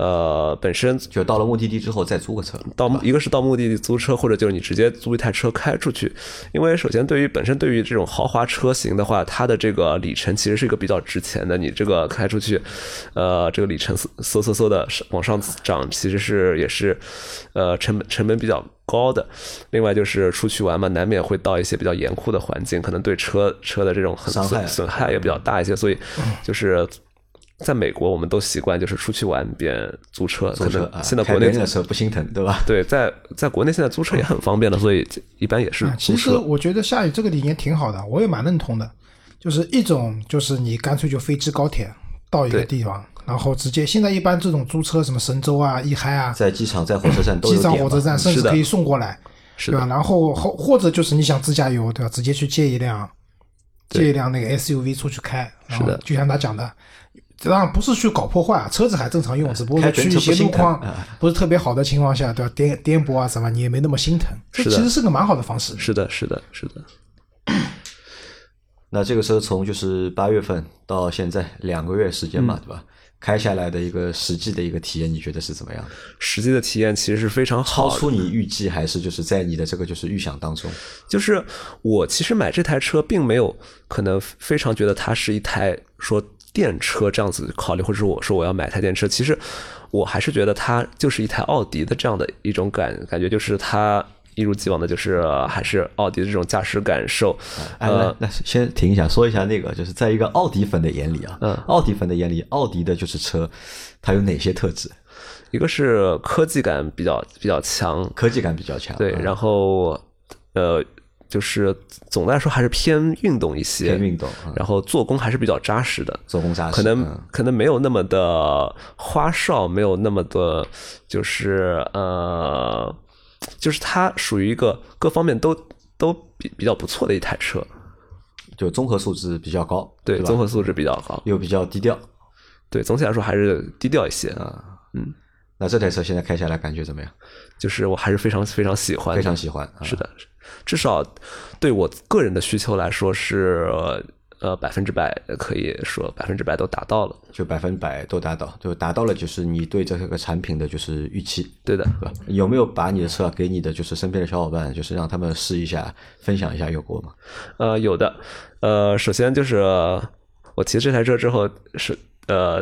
呃本身就到了目的地之后再租个车，到一个是到目的地租车，或者就是你直接租一台车开出去。因为首先对于本身对于这种豪华车型的话，它的这个里程其实是一个比较值钱的。你这个开出去，呃，这个里程嗖嗖嗖嗖的往上涨，其实是也是呃成本成本比较高的。另外就是出去玩嘛，难免会到一些比较严酷的环境，可能对车车的这种损损害也比较大一些，所以就是。在美国，我们都习惯就是出去玩便租车，可能租车啊，现在国内的车不心疼，对吧？对，在在国内现在租车也很方便的，所以一般也是啊，其实。我觉得夏雨这个理念挺好的，我也蛮认同的。就是一种就是你干脆就飞机高铁到一个地方，然后直接现在一般这种租车什么神州啊、易嗨啊，在机场、在火车站都机场火车站甚至可以送过来，是对吧？然后或或者就是你想自驾游，对吧？直接去借一辆借一辆那个 SUV 出去开，然后是的就像他讲的。当然不是去搞破坏啊，车子还正常用，只不过去一些路况啊不是特别好的情况下，对吧？颠颠簸啊什么，你也没那么心疼，这其实是个蛮好的方式。是的，是的，是的。[COUGHS] 那这个车从就是八月份到现在两个月时间嗯嘛，对吧？开下来的一个实际的一个体验，你觉得是怎么样的？实际的体验其实是非常好，超出你预计，还是就是在你的这个就是预想当中？就是我其实买这台车并没有可能非常觉得它是一台说电车这样子考虑，或者说我说我要买台电车，其实我还是觉得它就是一台奥迪的这样的一种感感觉，就是它一如既往的就是呃还是奥迪的这种驾驶感受，哎，呃那那先停一下，说一下那个，就是在一个奥迪粉的眼里啊，嗯。奥迪粉的眼里，奥迪的就是车，它有哪些特质？一个是科技感比较比较强，科技感比较强，对，嗯。然后呃，就是总的来说还是偏运动一些，偏运动嗯。然后做工还是比较扎实的，做工扎实，可能、嗯。可能没有那么的花哨，没有那么的，就是呃，就是它属于一个各方面都都比比较不错的一台车，就综合素质比较高，对，吧？综合素质比较高，又比较低调。对，总体来说还是低调一些，啊。嗯，那这台车现在开下来感觉怎么样？就是我还是非常非常喜欢，非常喜欢，啊。是的，至少对我个人的需求来说是呃百分之百可以说百分之百都达到了。就百分百都达到，就达到了，就是你对这个产品的就是预期，对的，对吧？有没有把你的车给你的就是身边的小伙伴，就是让他们试一下，分享一下，有过吗？呃，有的，呃，首先就是呃我骑这台车之后是呃，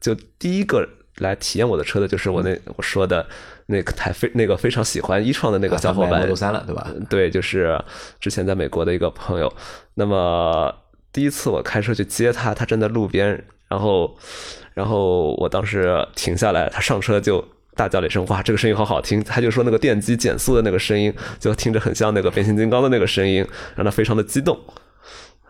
就第一个来体验我的车的就是我那我说的那个台非那个非常喜欢一创的那个啊小伙伴他买 Model 3了对吧嗯对，就是之前在美国的一个朋友。那么第一次我开车去接他，他站在路边，然后然后我当时停下来，他上车就。大叫了一声：“哇，这个声音好好听！”他就说那个电机减速的那个声音，就听着很像那个变形金刚的那个声音，让他非常的激动。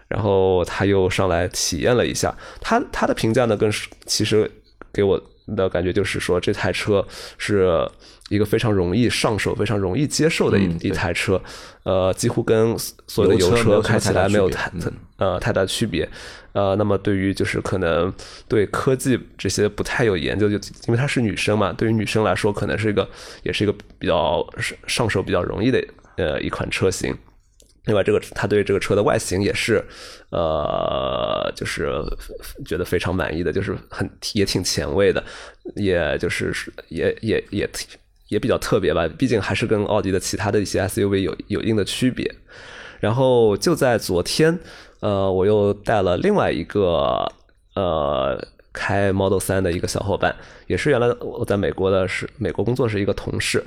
然后他又上来体验了一下，他他的评价呢，跟其实给我的感觉就是说，这台车是一个非常容易上手、非常容易接受的一、嗯一台车，呃，几乎跟所有的油油车开起来没有太呃太大区别。呃，那么对于就是可能对科技这些不太有研究，就因为她是女生嘛，对于女生来说，可能是一个也是一个比较上上手比较容易的呃一款车型。另外，这个他对这个车的外形也是，呃，就是觉得非常满意的，就是很也挺前卫的，也就是也也也也比较特别吧。毕竟还是跟奥迪的其他的一些 SUV 有有一定的区别。然后就在昨天，呃，我又带了另外一个呃开 Model 3的一个小伙伴，也是原来我在美国的是美国工作是一个同事。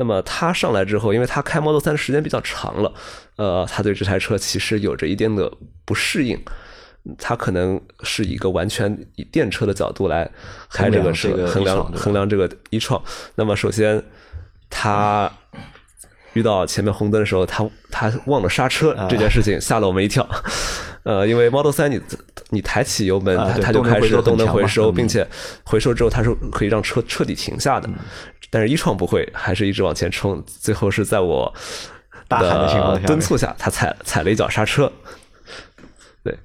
那么他上来之后，因为他开 Model 3的时间比较长了，呃，他对这台车其实有着一定的不适应。他可能是一个完全以电车的角度来开这个车，衡量衡量这个一创。那么首先，他遇到前面红灯的时候，他他忘了刹车啊这件事情吓了我们一跳。[LAUGHS] 呃，因为 Model 3你你抬起油门，它它就开始动能回收并且回收之后它是可以让车彻底停下的。但是一创不会，还是一直往前冲，最后是在我大喊的情况下促下，他踩踩了一脚刹车。对，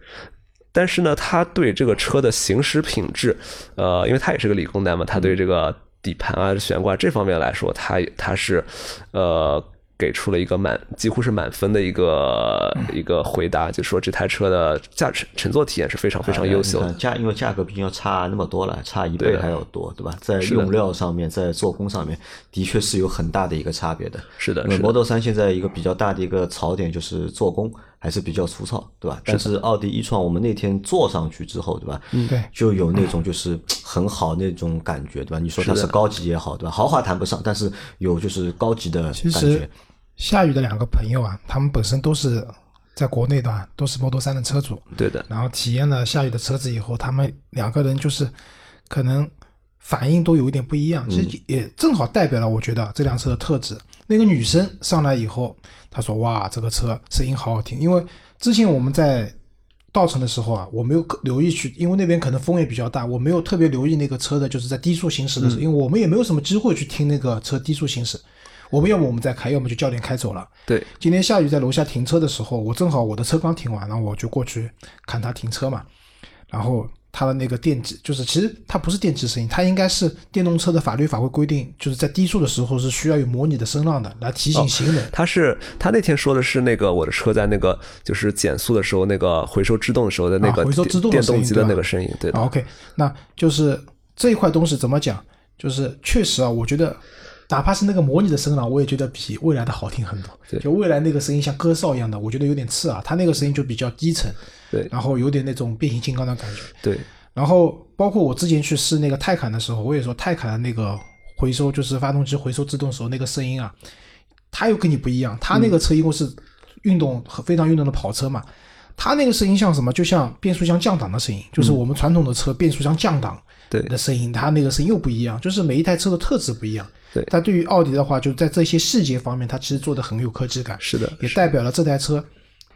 但是呢，他对这个车的行驶品质，呃，因为他也是个理工男嘛，他对这个底盘啊、悬挂这方面来说，他他是呃给出了一个满，几乎是满分的一个一个回答，就说这台车的驾乘乘坐体验是非常非常优秀的。价因为价格毕竟要差那么多了，差一倍还要多，对吧？在用料上面，在做工上面，的确是有很大的一个差别的。是的是的 Model 三现在一个比较大的一个槽点就是做工还是比较粗糙，对吧？但是奥迪一创我们那天坐上去之后，对吧？嗯对就有那种就是很好那种感觉，对吧？你说它是高级也好，对吧？豪华谈不上，但是有就是高级的其实感觉。夏雨的两个朋友啊，他们本身都是在国内的啊，都是 Model 3的车主，对的，然后体验了夏雨的车子以后，他们两个人就是可能反应都有一点不一样。其实也正好代表了我觉得这辆车的特质。那个女生上来以后，她说：“哇，这个车声音好好听。”因为之前我们在稻城的时候啊，我没有留意去，因为那边可能风也比较大，我没有特别留意那个车的，就是在低速行驶的时候，因为我们也没有什么机会去听那个车低速行驶。我们要么我们再开，要么就教练开走了。对，今天下雨在楼下停车的时候，我正好我的车刚停完，然后我就过去看他停车嘛。然后他的那个电机，就是其实它不是电机声音，它应该是电动车的法律法规规定，就是在低速的时候是需要有模拟的声浪的，来提醒行人。他是他那天说的是那个我的车在那个就是减速的时候那个回收制动的时候的那个啊回收制动的电动机的那个声音，对 OK，那就是这一块东西怎么讲？就是确实啊，我觉得哪怕是那个模拟的声浪，我也觉得比未来的好听很多。对就未来那个声音像歌哨一样的，我觉得有点刺耳。它那个声音就比较低沉，对然后有点那种变形金刚的感觉。对然后包括我之前去试那个泰坦的时候，我也说泰坦的那个回收就是发动机回收制动时候那个声音啊，它又跟你不一样。它那个车因为是运动和非常运动的跑车嘛，它那个声音像什么？就像变速箱降档的声音，就是我们传统的车变速箱降档对的声音，它那个声音又不一样，就是每一台车的特质不一样。对但对于奥迪的话，就在这些细节方面，它其实做的很有科技感。是的，也代表了这台车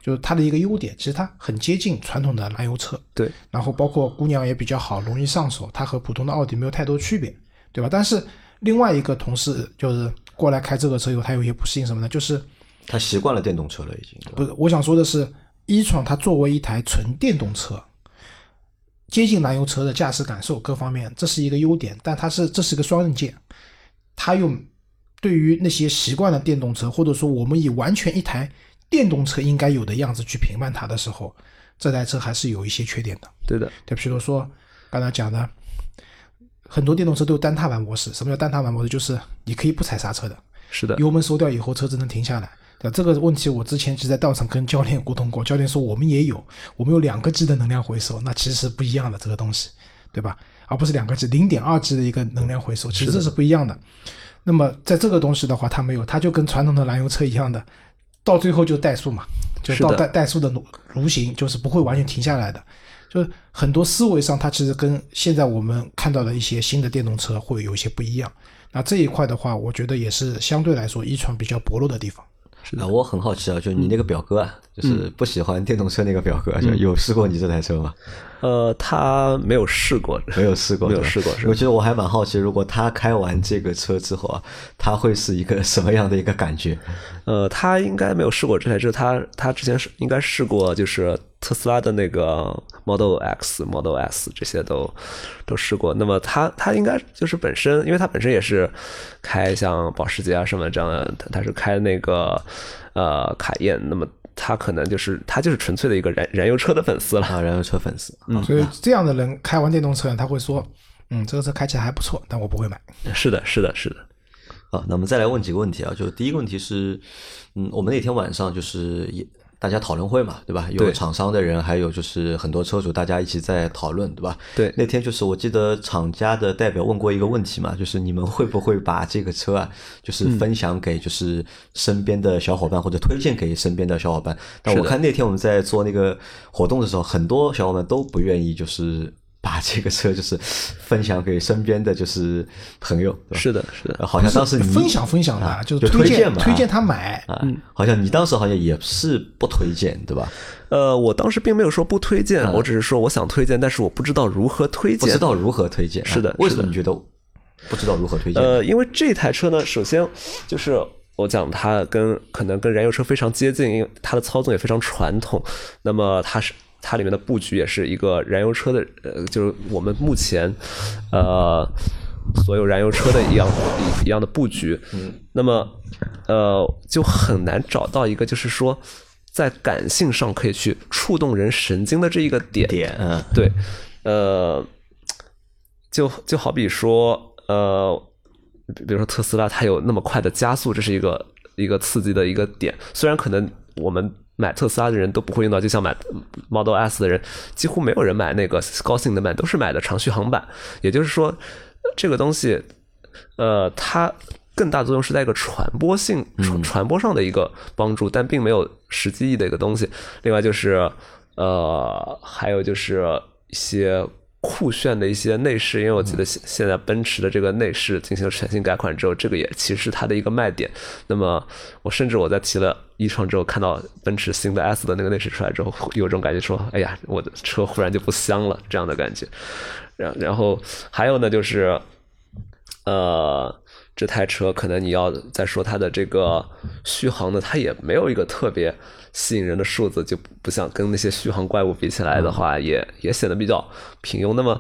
就是它的一个优点，其实它很接近传统的燃油车。对然后包括姑娘也比较好，容易上手，它和普通的奥迪没有太多区别，对吧？但是另外一个同事就是过来开这个车以后，他有些不适应什么呢？就是他习惯了电动车了，已经。不是我想说的是，一创它作为一台纯电动车，接近燃油车的驾驶感受各方面，这是一个优点，但它是这是个双刃剑，它又对于那些习惯了电动车，或者说我们以完全一台电动车应该有的样子去评判它的时候，这台车还是有一些缺点的。对的，就，比如说刚才讲的，很多电动车都有单踏板模式。什么叫单踏板模式？就是你可以不踩刹车的，是的，油门收掉以后，车子能停下来。对，这个问题我之前其实在道场跟教练沟通过，教练说我们也有，我们有两个 G 的能量回收，那其实是不一样的这个东西，对吧？而不是两个 G，零点二 G 的一个能量回收，其实这是不一样的。那么在这个东西的话，它没有，它就跟传统的燃油车一样的，到最后就怠速嘛，就是到怠怠速的蠕行，就是不会完全停下来的。就是很多思维上，它其实跟现在我们看到的一些新的电动车会有一些不一样。那这一块的话，我觉得也是相对来说遗传比较薄弱的地方。啊，我很好奇啊，就你那个表哥啊，就是不喜欢电动车那个表哥，就有试过你这台车吗？呃，他没有试过，没有试过，[LAUGHS] 没有试过。我觉得我还蛮好奇，如果他开完这个车之后啊，他会是一个什么样的一个感觉？呃，他应该没有试过这台车，他他之前是应该试过，就是特斯拉的那个 Model X、Model S 这些都都试过。那么他他应该就是本身，因为他本身也是开像保时捷啊什么这样的，他他是开那个呃卡宴，那么。他可能就是他就是纯粹的一个燃燃油车的粉丝了啊，燃油车粉丝。嗯，所以这样的人开完电动车，他会说，嗯，这个车开起来还不错，但我不会买。[LAUGHS] 是的，是的，是的。好，那我们再来问几个问题啊，就第一个问题是，嗯，我们那天晚上就是也。大家讨论会嘛，对吧？有厂商的人，还有就是很多车主，大家一起在讨论，对吧？对。那天就是我记得厂家的代表问过一个问题嘛，就是你们会不会把这个车啊，就是分享给就是身边的小伙伴，或者推荐给身边的小伙伴？但我看那天我们在做那个活动的时候，很多小伙伴都不愿意，就是。把这个车就是分享给身边的就是朋友，[LAUGHS] 是的，是的，好像当时你分享分享的，就是推荐推荐他买。啊，好像你当时好像也是不推荐，对吧？呃，我当时并没有说不推荐，我只是说我想推荐，但是我不知道如何推荐，不知道如何推荐，是的，为什么你觉得不知道如何推荐？呃，因为这台车呢，首先就是我讲它跟可能跟燃油车非常接近，因为它的操纵也非常传统，那么它是。它里面的布局也是一个燃油车的，呃，就是我们目前，呃，所有燃油车的一样一样的布局。嗯。那么，呃，就很难找到一个就是说，在感性上可以去触动人神经的这一个点。对。呃，就就好比说，呃，比如说特斯拉，它有那么快的加速，这是一个一个刺激的一个点。虽然可能我们。买特斯拉的人都不会用到，就像买 Model S 的人，几乎没有人买那个高性能版，都是买的长续航版。也就是说，这个东西，呃，它更大作用是在一个传播性、传传播上的一个帮助，但并没有实际意义的一个东西。另外就是，呃，还有就是一些。酷炫的一些内饰，因为我记得现现在奔驰的这个内饰进行了全新改款之后，这个也其实是它的一个卖点。那么我甚至我在提了一创之后，看到奔驰新的 S 的那个内饰出来之后，有种感觉说，哎呀，我的车忽然就不香了这样的感觉。然然后还有呢，就是呃，这台车可能你要再说它的这个续航呢，它也没有一个特别。吸引人的数字就不像跟那些续航怪物比起来的话，也也显得比较平庸。那么，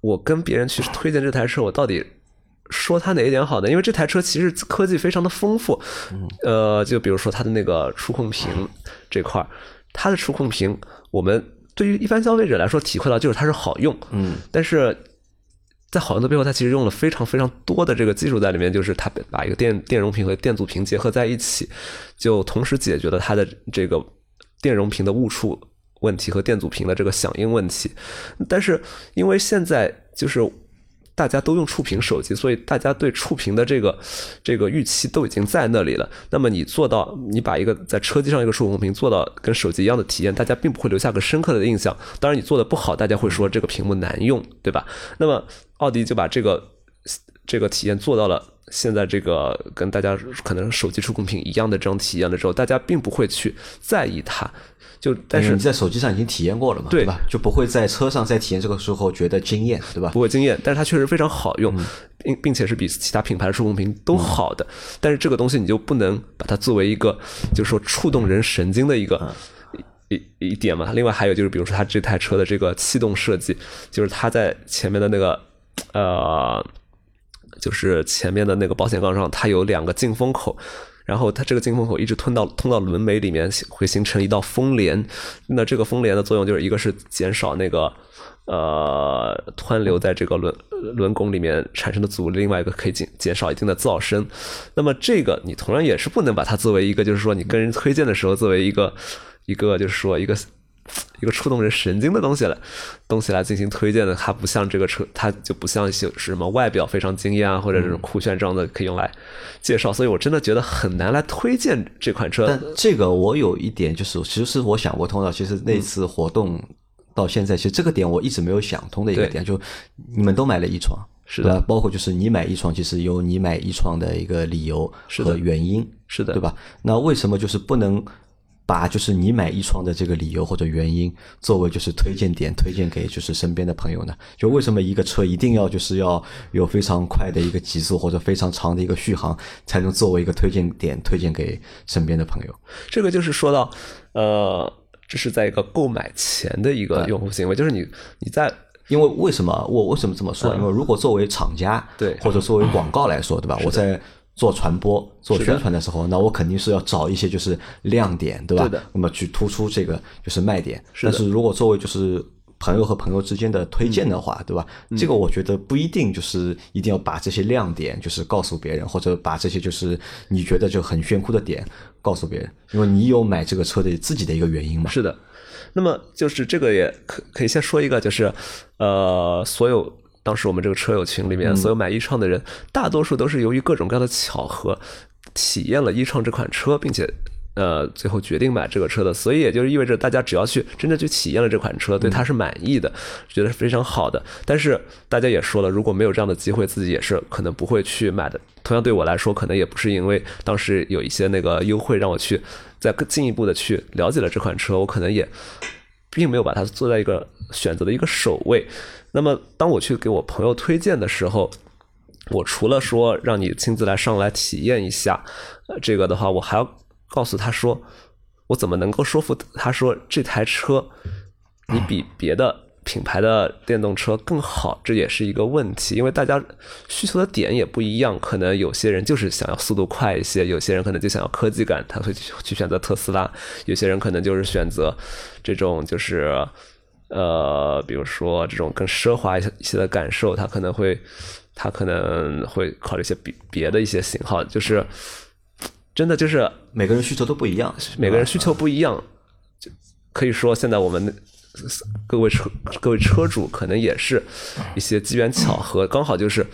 我跟别人去推荐这台车，我到底说它哪一点好呢？因为这台车其实科技非常的丰富，呃，就比如说它的那个触控屏这块儿，它的触控屏，我们对于一般消费者来说体会到就是它是好用，嗯，但是。在好用的背后，它其实用了非常非常多的这个技术在里面，就是它把一个电电容屏和电阻屏结合在一起，就同时解决了它的这个电容屏的误触问题和电阻屏的这个响应问题。但是因为现在就是。大家都用触屏手机，所以大家对触屏的这个这个预期都已经在那里了。那么你做到，你把一个在车机上一个触控屏做到跟手机一样的体验，大家并不会留下个深刻的印象。当然，你做的不好，大家会说这个屏幕难用，对吧？那么奥迪就把这个这个体验做到了现在这个跟大家可能手机触控屏一样的这种体验的时候，大家并不会去在意它。就但是你在手机上已经体验过了嘛，对吧？就不会在车上再体验这个时候觉得惊艳，对吧？不会惊艳，但是它确实非常好用，并并且是比其他品牌的触控屏都好的。但是这个东西你就不能把它作为一个就是说触动人神经的一个一一点嘛。另外还有就是，比如说它这台车的这个气动设计，就是它在前面的那个呃，就是前面的那个保险杠上，它有两个进风口。然后它这个进风口一直通到通到轮眉里面，会形成一道风帘。那这个风帘的作用就是一个是减少那个呃湍流在这个轮轮拱里面产生的阻力，另外一个可以减减少一定的噪声。那么这个你同样也是不能把它作为一个，就是说你跟人推荐的时候作为一个一个就是说一个。一个触动人神经的东西了，东西来进行推荐的，它不像这个车，它就不像是什么外表非常惊艳啊，或者这种酷炫这样的可以用来介绍，所以我真的觉得很难来推荐这款车。但这个我有一点就是，其实是我想不通的。其实那次活动到现在，其实这个点我一直没有想通的一个点，就你们都买了一创，是的？包括就是你买一创，其实有你买一创的一个理由和原因，是的，对吧？那为什么就是不能把就是你买一创的这个理由或者原因作为就是推荐点推荐给就是身边的朋友呢？就为什么一个车一定要就是要有非常快的一个极速或者非常长的一个续航，才能作为一个推荐点推荐给身边的朋友？这个就是说到呃，这是在一个购买前的一个用户行为，就是你你在。因为为什么我为什么这么说？因为如果作为厂家，对，或者作为广告来说，对吧？我在做传播、做宣传的时候，那我肯定是要找一些就是亮点，对吧？对的。那么去突出这个就是卖点。是。但是如果作为就是朋友和朋友之间的推荐的话，对吧？这个我觉得不一定就是一定要把这些亮点就是告诉别人，或者把这些就是你觉得就很炫酷的点告诉别人，因为你有买这个车的自己的一个原因嘛。是的。那么就是这个也可可以先说一个，就是呃，所有当时我们这个车友群里面，所有买一创的人，大多数都是由于各种各样的巧合，体验了一创这款车，并且呃最后决定买这个车的。所以也就是意味着大家只要去真正去体验了这款车，对它是满意的，觉得是非常好的。但是大家也说了，如果没有这样的机会，自己也是可能不会去买的。同样对我来说，可能也不是因为当时有一些那个优惠让我去。再更进一步的去了解了这款车，我可能也并没有把它做在一个选择的一个首位。那么，当我去给我朋友推荐的时候，我除了说让你亲自来上来体验一下这个的话，我还要告诉他说，我怎么能够说服他说这台车你比别的。品牌的电动车更好，这也是一个问题，因为大家需求的点也不一样。可能有些人就是想要速度快一些，有些人可能就想要科技感，他会去选择特斯拉；有些人可能就是选择这种就是呃，比如说这种更奢华一些一些的感受，他可能会他可能会考虑一些别别的一些型号。就是真的就是每个人需求都不一样，每个人需求不一样，就可以说现在我们。各位车各位车主可能也是一些机缘巧合，刚好就是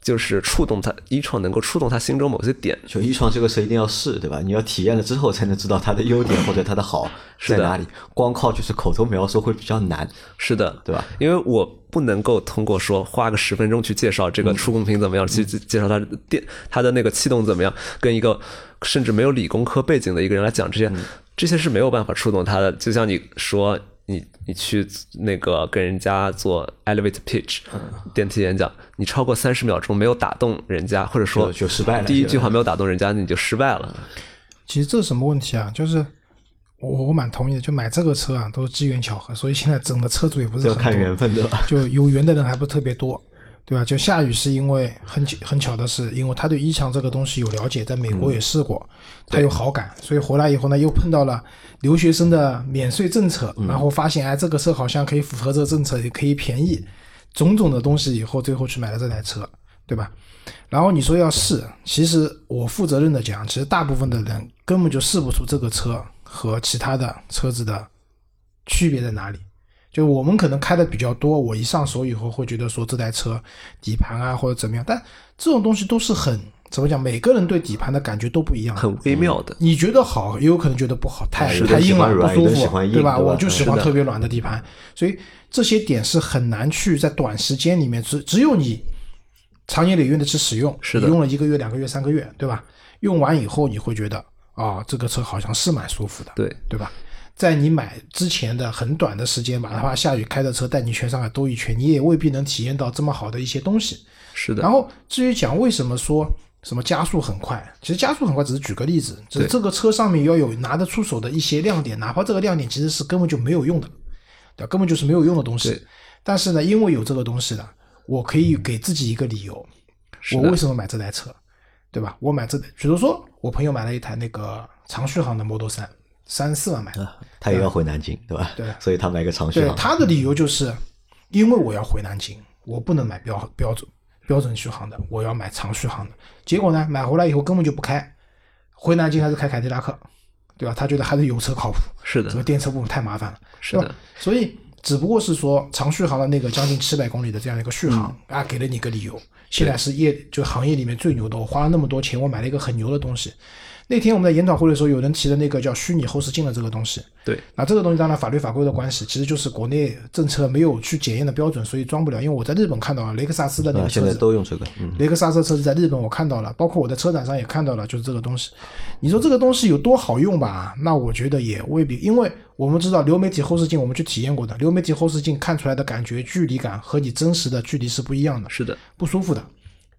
就是触动他一创能够触动他心中某些点。就一创这个车一定要试，对吧？你要体验了之后才能知道它的优点或者它的好在哪里。光靠就是口头描述会比较难。是的，对吧？因为我不能够通过说花个十分钟去介绍这个触控屏怎么样，去介绍它的电它的那个气动怎么样，跟一个甚至没有理工科背景的一个人来讲这些，这些是没有办法触动他的。就像你说。你你去那个跟人家做 elevator pitch 电梯演讲，你超过三十秒钟没有打动人家，或者说就失败了。第一句话没有打动人家，你就失败了。其实这是什么问题啊？就是我我蛮同意的，就买这个车啊，都是机缘巧合，所以现在整个车主也不是很多，看缘分的，就有缘的人还不是特别多。对吧？就夏雨是因为很很巧的是，因为他对一强这个东西有了解，在美国也试过，他有好感，所以回来以后呢，又碰到了留学生的免税政策，然后发现哎，这个车好像可以符合这个政策，也可以便宜，种种的东西以后，最后去买了这台车，对吧？然后你说要试，其实我负责任的讲，其实大部分的人根本就试不出这个车和其他的车子的区别在哪里。就我们可能开的比较多，我一上手以后会觉得说这台车底盘啊或者怎么样，但这种东西都是很怎么讲？每个人对底盘的感觉都不一样，很微妙的。你觉得好，也有可能觉得不好，太太硬了不舒服，对吧？我就喜欢特别软的底盘，所以这些点是很难去在短时间里面只只有你长年累月的去使用，是的，用了一个月、两个月、三个月，对吧？用完以后你会觉得啊，这个车好像是蛮舒服的，对对吧？在你买之前的很短的时间，哪怕下雨开着车带你全上海兜一圈，你也未必能体验到这么好的一些东西。是的。然后至于讲为什么说什么加速很快，其实加速很快只是举个例子，就是这个车上面要有拿得出手的一些亮点，哪怕这个亮点其实是根本就没有用的，对根本就是没有用的东西。但是呢，因为有这个东西了，我可以给自己一个理由，我为什么买这台车，对吧？我买这，比如说我朋友买了一台那个长续航的 Model 三。三四万买的，他也要回南京，对吧？对，所以他买个长续航。对，他的理由就是，因为我要回南京，我不能买标标准标准续航的，我要买长续航的。结果呢，买回来以后根本就不开，回南京还是开凯迪拉克，对吧？他觉得还是油车靠谱。是的，这个电车部分太麻烦了，是的？所以只不过是说长续航的那个将近七百公里的这样一个续航啊，给了你个理由。现在是业就行业里面最牛的，我花了那么多钱，我买了一个很牛的东西。那天我们在研讨会的时候，有人提的那个叫虚拟后视镜的这个东西。对，那这个东西当然法律法规的关系，其实就是国内政策没有去检验的标准，所以装不了。因为我在日本看到了雷克萨斯的那啊，现在个车子，都用这个，嗯，雷克萨斯车子在日本我看到了，包括我在车展上也看到了，就是这个东西。你说这个东西有多好用吧？那我觉得也未必，因为我们知道流媒体后视镜我们去体验过的，流媒体后视镜看出来的感觉距离感和你真实的距离是不一样的。是的，不舒服的。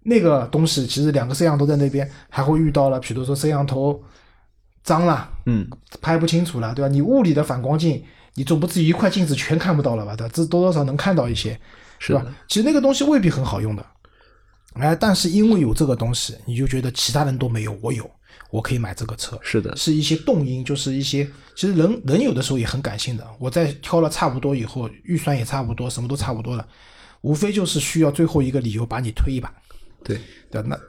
那个东西其实两个摄像头在那边，还会遇到了，比如说摄像头脏了，嗯，拍不清楚了，对吧？你物理的反光镜，你总不至于一块镜子全看不到了吧？对吧？这多多少少能看到一些，是吧？其实那个东西未必很好用的，哎，但是因为有这个东西，你就觉得其他人都没有，我有，我可以买这个车。是的，是一些动因，就是一些其实人人有的时候也很感性的。我在挑了差不多以后，预算也差不多，什么都差不多了，无非就是需要最后一个理由把你推一把。对，对吧，那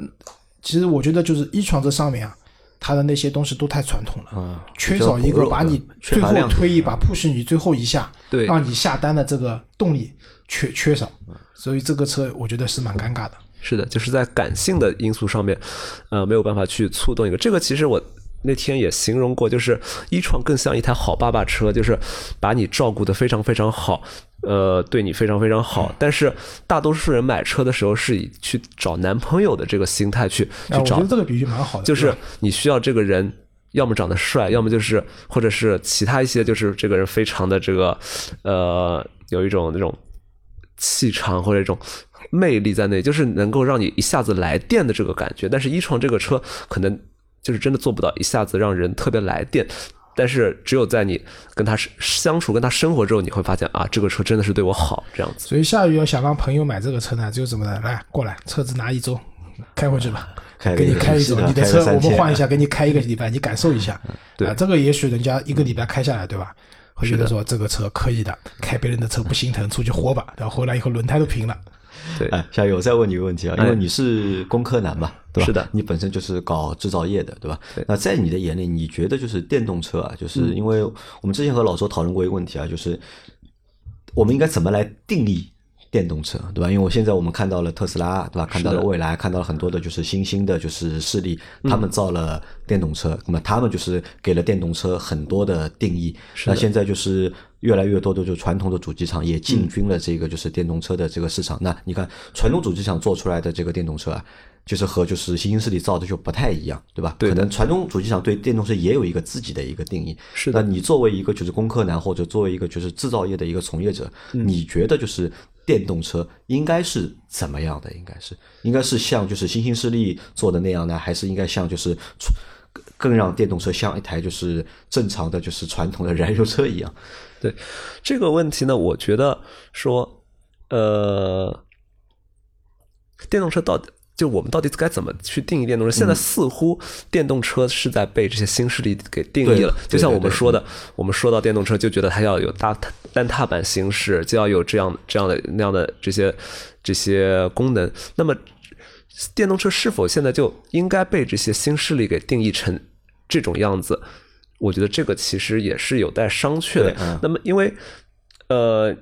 其实我觉得就是一创这上面啊，它的那些东西都太传统了，啊缺少一个把你最后推一把，push 你最后一下，对。让你下单的这个动力缺缺少，所以这个车我觉得是蛮尴尬的。是的，就是在感性的因素上面，呃，没有办法去触动一个。这个其实我那天也形容过，就是一创更像一台好爸爸车，就是把你照顾的非常非常好，呃，对你非常非常好。但是大多数人买车的时候是以去找男朋友的这个心态去啊，我觉去找得这个比喻蛮好的，就是你需要这个人，要么长得帅，要么就是或者是其他一些，就是这个人非常的这个呃，有一种那种气场或者一种魅力在内，就是能够让你一下子来电的这个感觉。但是一创这个车可能就是真的做不到一下子让人特别来电。但是只有在你跟他相处、跟他生活之后，你会发现啊，这个车真的是对我好，这样子。所以下雨要想让朋友买这个车呢，就怎么的，来过来，车子拿一周，开回去吧，给你开一周，你的车我们换一下，给你开一个礼拜，你感受一下。对啊，这个也许人家一个礼拜开下来，对吧？会觉得说这个车可以的，开别人的车不心疼，出去豁吧。然后回来以后轮胎都平了。对，哎，夏雨，我再问你一个问题啊，因为你是工科男嘛，对吧？是的你本身就是搞制造业的，对吧？对那在你的眼里，你觉得就是电动车啊，就是因为我们之前和老周讨论过一个问题啊，就是我们应该怎么来定义电动车，对吧？因为我现在我们看到了特斯拉，对吧？看到了未来，看到了很多的就是新兴的，就是势力，他们造了电动车，那么他们就是给了电动车很多的定义。那现在就是越来越多的就传统的主机厂也进军了这个就是电动车的这个市场。那你看传统主机厂做出来的这个电动车啊。就是和就是新兴势力造的就不太一样，对吧？对可能传统主机厂对电动车也有一个自己的一个定义。是的那你作为一个就是工科男，或者作为一个就是制造业的一个从业者，嗯你觉得就是电动车应该是怎么样的？应该是应该是像就是新兴势力做的那样呢，还是应该像就是传更让电动车像一台就是正常的就是传统的燃油车一样？[LAUGHS] 对这个问题呢，我觉得说，呃，电动车到底就我们到底该怎么去定义电动车？现在似乎电动车是在被这些新势力给定义了。就像我们说的，我们说到电动车，就觉得它要有大单踏板形式，就要有这样这样的那样的这些这些功能。那么，电动车是否现在就应该被这些新势力给定义成这种样子？我觉得这个其实也是有待商榷的。那么，因为呃，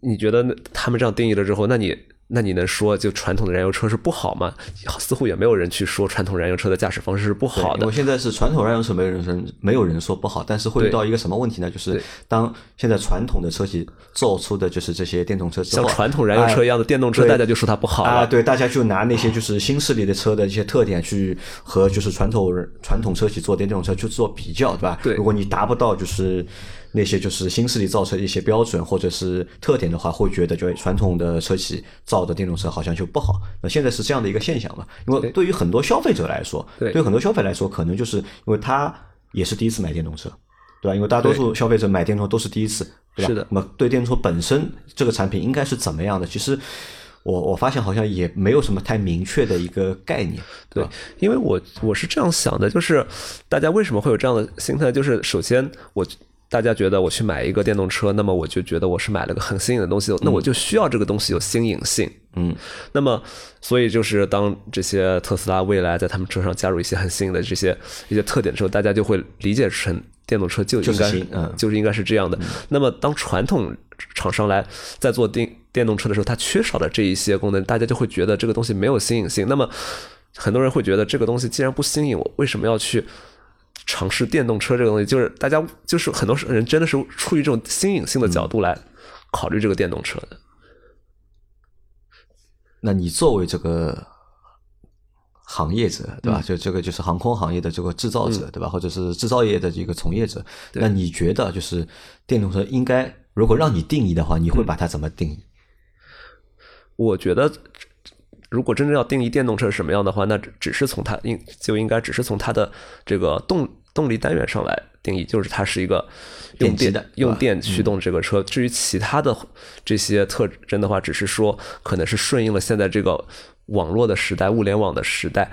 你觉得他们这样定义了之后，那你那你能说就传统的燃油车是不好吗？似乎也没有人去说传统燃油车的驾驶方式是不好的我。现在是传统燃油车，没有人没有人说不好，但是会遇到一个什么问题呢？就是当现在传统的车企造出的就是这些电动车之后，像传统燃油车一样的电动车，大家就说它不好啊，了。对，大家就拿那些就是新势力的车的一些特点去和就是传统传统车企做电动车去做比较，对吧？对如果你达不到就是那些就是新势力造车的一些标准或者是特点的话，会觉得就传统的车企造的电动车好像就不好。那现在是这样的一个现象嘛？因为对于很多消费者来说，对对于很多消费来说，可能就是因为他也是第一次买电动车。对吧？因为大多数消费者买电动车都是第一次，对吧？是的那么对电动车本身这个产品应该是怎么样的？其实我我发现好像也没有什么太明确的一个概念，对对？，因为我我是这样想的，就是大家为什么会有这样的心态？就是首先我。大家觉得我去买一个电动车，那么我就觉得我是买了个很新颖的东西，那我就需要这个东西有新颖性。嗯，那么所以就是当这些特斯拉、未来在他们车上加入一些很新颖的这些一些特点之后，大家就会理解成电动车就应该就是新嗯就是应该是这样的。那么当传统厂商来在做电电动车的时候，它缺少了这一些功能，大家就会觉得这个东西没有新颖性。那么很多人会觉得这个东西既然不新颖，我为什么要去尝试电动车这个东西？就是大家就是很多人真的是出于这种新颖性的角度来考虑这个电动车的。那你作为这个行业者，对吧？就这个就是航空行业的这个制造者，对吧？或者是制造业的这个从业者，那你觉得就是电动车应该，如果让你定义的话，你会把它怎么定义？我觉得，如果真正要定义电动车是什么样的话，那只是从它应就应该只是从它的这个动动力单元上来定义，就是它是一个用电的用电驱动这个车。至于其他的这些特征的话，只是说可能是顺应了现在这个网络的时代、物联网的时代，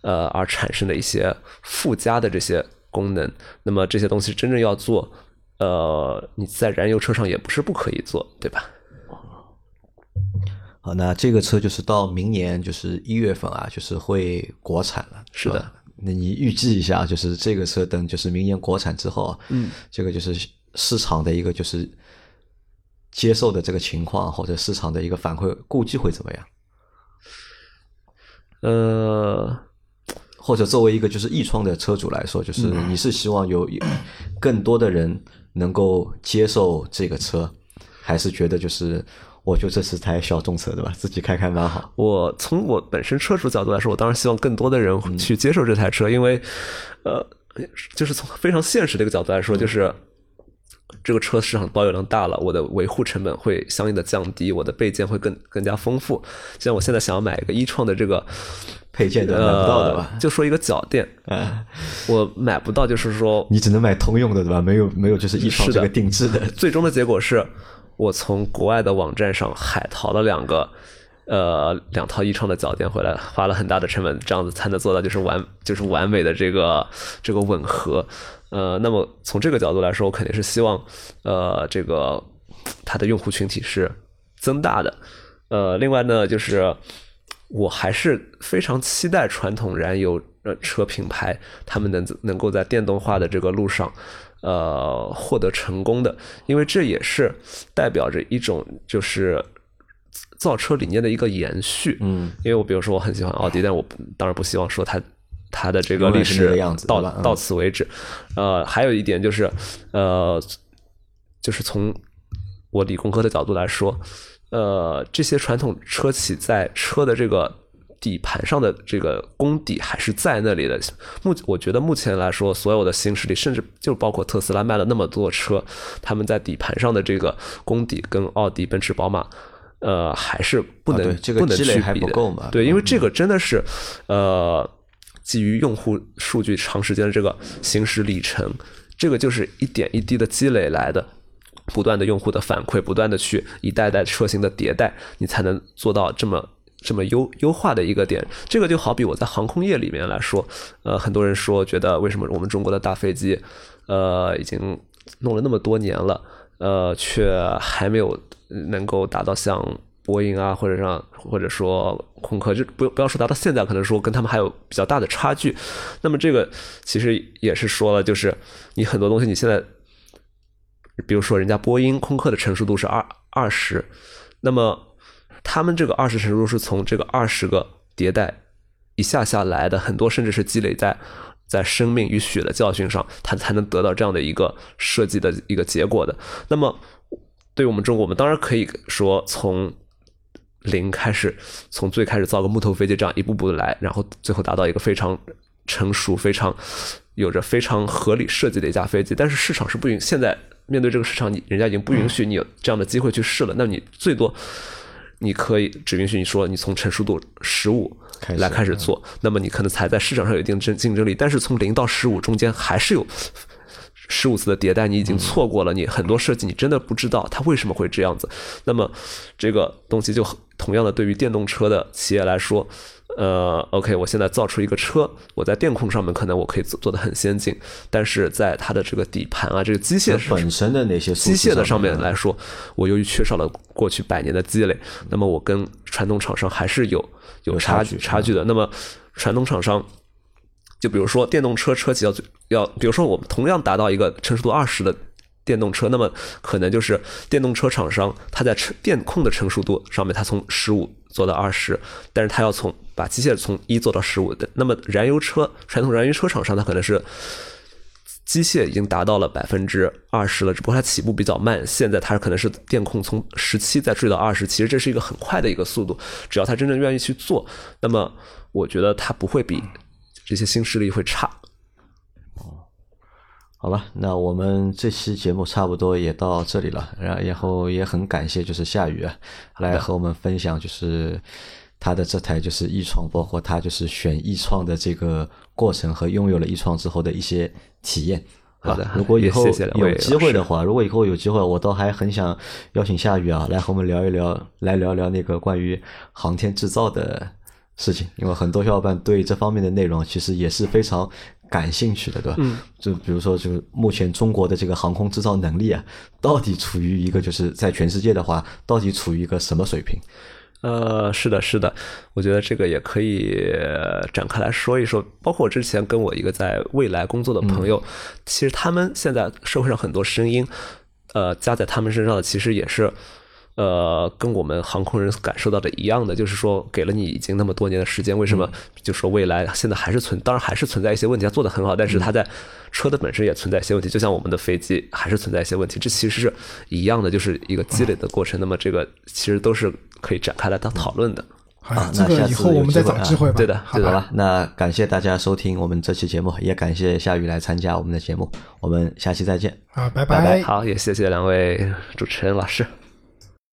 呃，而产生的一些附加的这些功能。那么这些东西真正要做，呃，你在燃油车上也不是不可以做，对吧？好，那这个车就是到明年就是一月份啊，就是会国产了。是的，那你预计一下，就是这个车等就是明年国产之后啊，嗯，这个就是市场的一个就是接受的这个情况，或者市场的一个反馈，估计会怎么样？呃，或者作为一个就是易创的车主来说，就是你是希望有更多的人能够接受这个车，还是觉得就是我觉得这是台小众车对吧？自己开开蛮好。我从我本身车主角度来说，我当然希望更多的人去接受这台车，因为呃，就是从非常现实的一个角度来说，就是这个车市场保有量大了，我的维护成本会相应的降低，我的备件会更更加丰富。像我现在想要买一个一创的这个配件都买不到的吧？就说一个脚垫，啊，我买不到，就是说你只能买通用的对吧？没有没有就是一创的这个定制的。最终的结果是我从国外的网站上海淘了两个。呃，两套一创的脚垫回来，花了很大的成本，这样子才能做到就是完就是完美的这个这个吻合。呃，那么从这个角度来说，我肯定是希望呃这个它的用户群体是增大的。呃，另外呢，就是我还是非常期待传统燃油车品牌他们能能够在电动化的这个路上。呃，获得成功的，因为这也是代表着一种就是造车理念的一个延续。嗯，因为我比如说我很喜欢奥迪，但我当然不希望说它它的这个历史到到此为止。呃，还有一点就是，呃，就是从我理工科的角度来说，呃，这些传统车企在车的这个底盘上的这个功底还是在那里的。目我觉得目前来说，所有的新势力，甚至就包括特斯拉卖了那么多车，他们在底盘上的这个功底跟奥迪、奔驰、宝马。呃，还是不能、啊这个不能不够嘛对，因为嗯这个真的是，呃，基于用户数据长时间的这个行驶里程，这个就是一点一滴的积累来的，不断的用户的反馈，不断的去一代代车型的迭代，你才能做到这么这么优优化的一个点。这个就好比我在航空业里面来说，呃，很多人说觉得为什么我们中国的大飞机，呃，已经弄了那么多年了，呃，却还没有能够达到像波音啊，或者让或者说空客，就不不要说达到现在，可能说跟他们还有比较大的差距。那么这个其实也是说了，就是你很多东西你现在，比如说人家波音、空客的成熟度是二二十，那么他们这个二十成熟是从这个二十个迭代一下下来的，很多甚至是积累在在生命与血的教训上，他才能得到这样的一个设计的一个结果的。那么，对于我们中国，我们当然可以说从零开始，从最开始造个木头飞机这样一步步的来，然后最后达到一个非常成熟、非常有着非常合理设计的一架飞机。但是市场是不允，现在面对这个市场，你人家已经不允许你有这样的机会去试了。那你最多你可以只允许你说你从成熟度十五来开始做，那么你可能才在市场上有一定竞竞争力。但是从零到十五中间还是有十五次的迭代，你已经错过了，你很多设计你真的不知道它为什么会这样子。那么这个东西就同样的对于电动车的企业来说，呃，OK，我现在造出一个车，我在电控上面可能我可以做做的很先进，但是在它的这个底盘啊，这个机械本身的那些机械的上面面来说，我由于缺少了过去百年的积累，那么我跟传统厂商还是有有有差差距差距的。那么传统厂商，就比如说电动车车企要最要，比如说我们同样达到一个成熟度二十的电动车，那么可能就是电动车厂商它在成电控的成熟度上面，它从十五做到二十，但是它要从把机械从一做到十五的。那么燃油车传统燃油车厂商它可能是机械已经达到了百分之二十了，只不过它起步比较慢。现在它可能是电控从十七再坠到二十，其实这是一个很快的一个速度。只要它真正愿意去做，那么我觉得它不会比这些新势力会差。好吧，那我们这期节目差不多也到这里了，然然后也很感谢就是夏雨啊，来和我们分享就是他的这台就是易创，包括他就是选易创的这个过程和拥有了易创之后的一些体验。好的，如果以后有机会的话，如果以后有机会，我倒还很想邀请夏雨啊来和我们聊一聊，来聊聊那个关于航天制造的事情，因为很多小伙伴对这方面的内容其实也是非常感兴趣的，对吧？嗯，就比如说，就是目前中国的这个航空制造能力啊，到底处于一个就是在全世界的话，到底处于一个什么水平？呃，是的，是的，我觉得这个也可以呃展开来说一说。包括我之前跟我一个在未来工作的朋友，其实他们现在社会上很多声音，呃，加在他们身上的其实也是。呃，跟我们航空人感受到的一样的，就是说，给了你已经那么多年的时间，为什么就说未来现在还是存，当然还是存在一些问题，它做的很好，但是它在车的本身也存在一些问题，就像我们的飞机还是存在一些问题，这其实是一样的，就是一个积累的过程。那么这个其实都是可以展开来当讨论的。啊，这个以那下次后我们再找机会吧。对的。对的那感谢大家收听我们这期节目，也感谢夏雨来参加我们的节目，我们下期再见。啊，拜拜拜好，也谢谢两位主持人老师。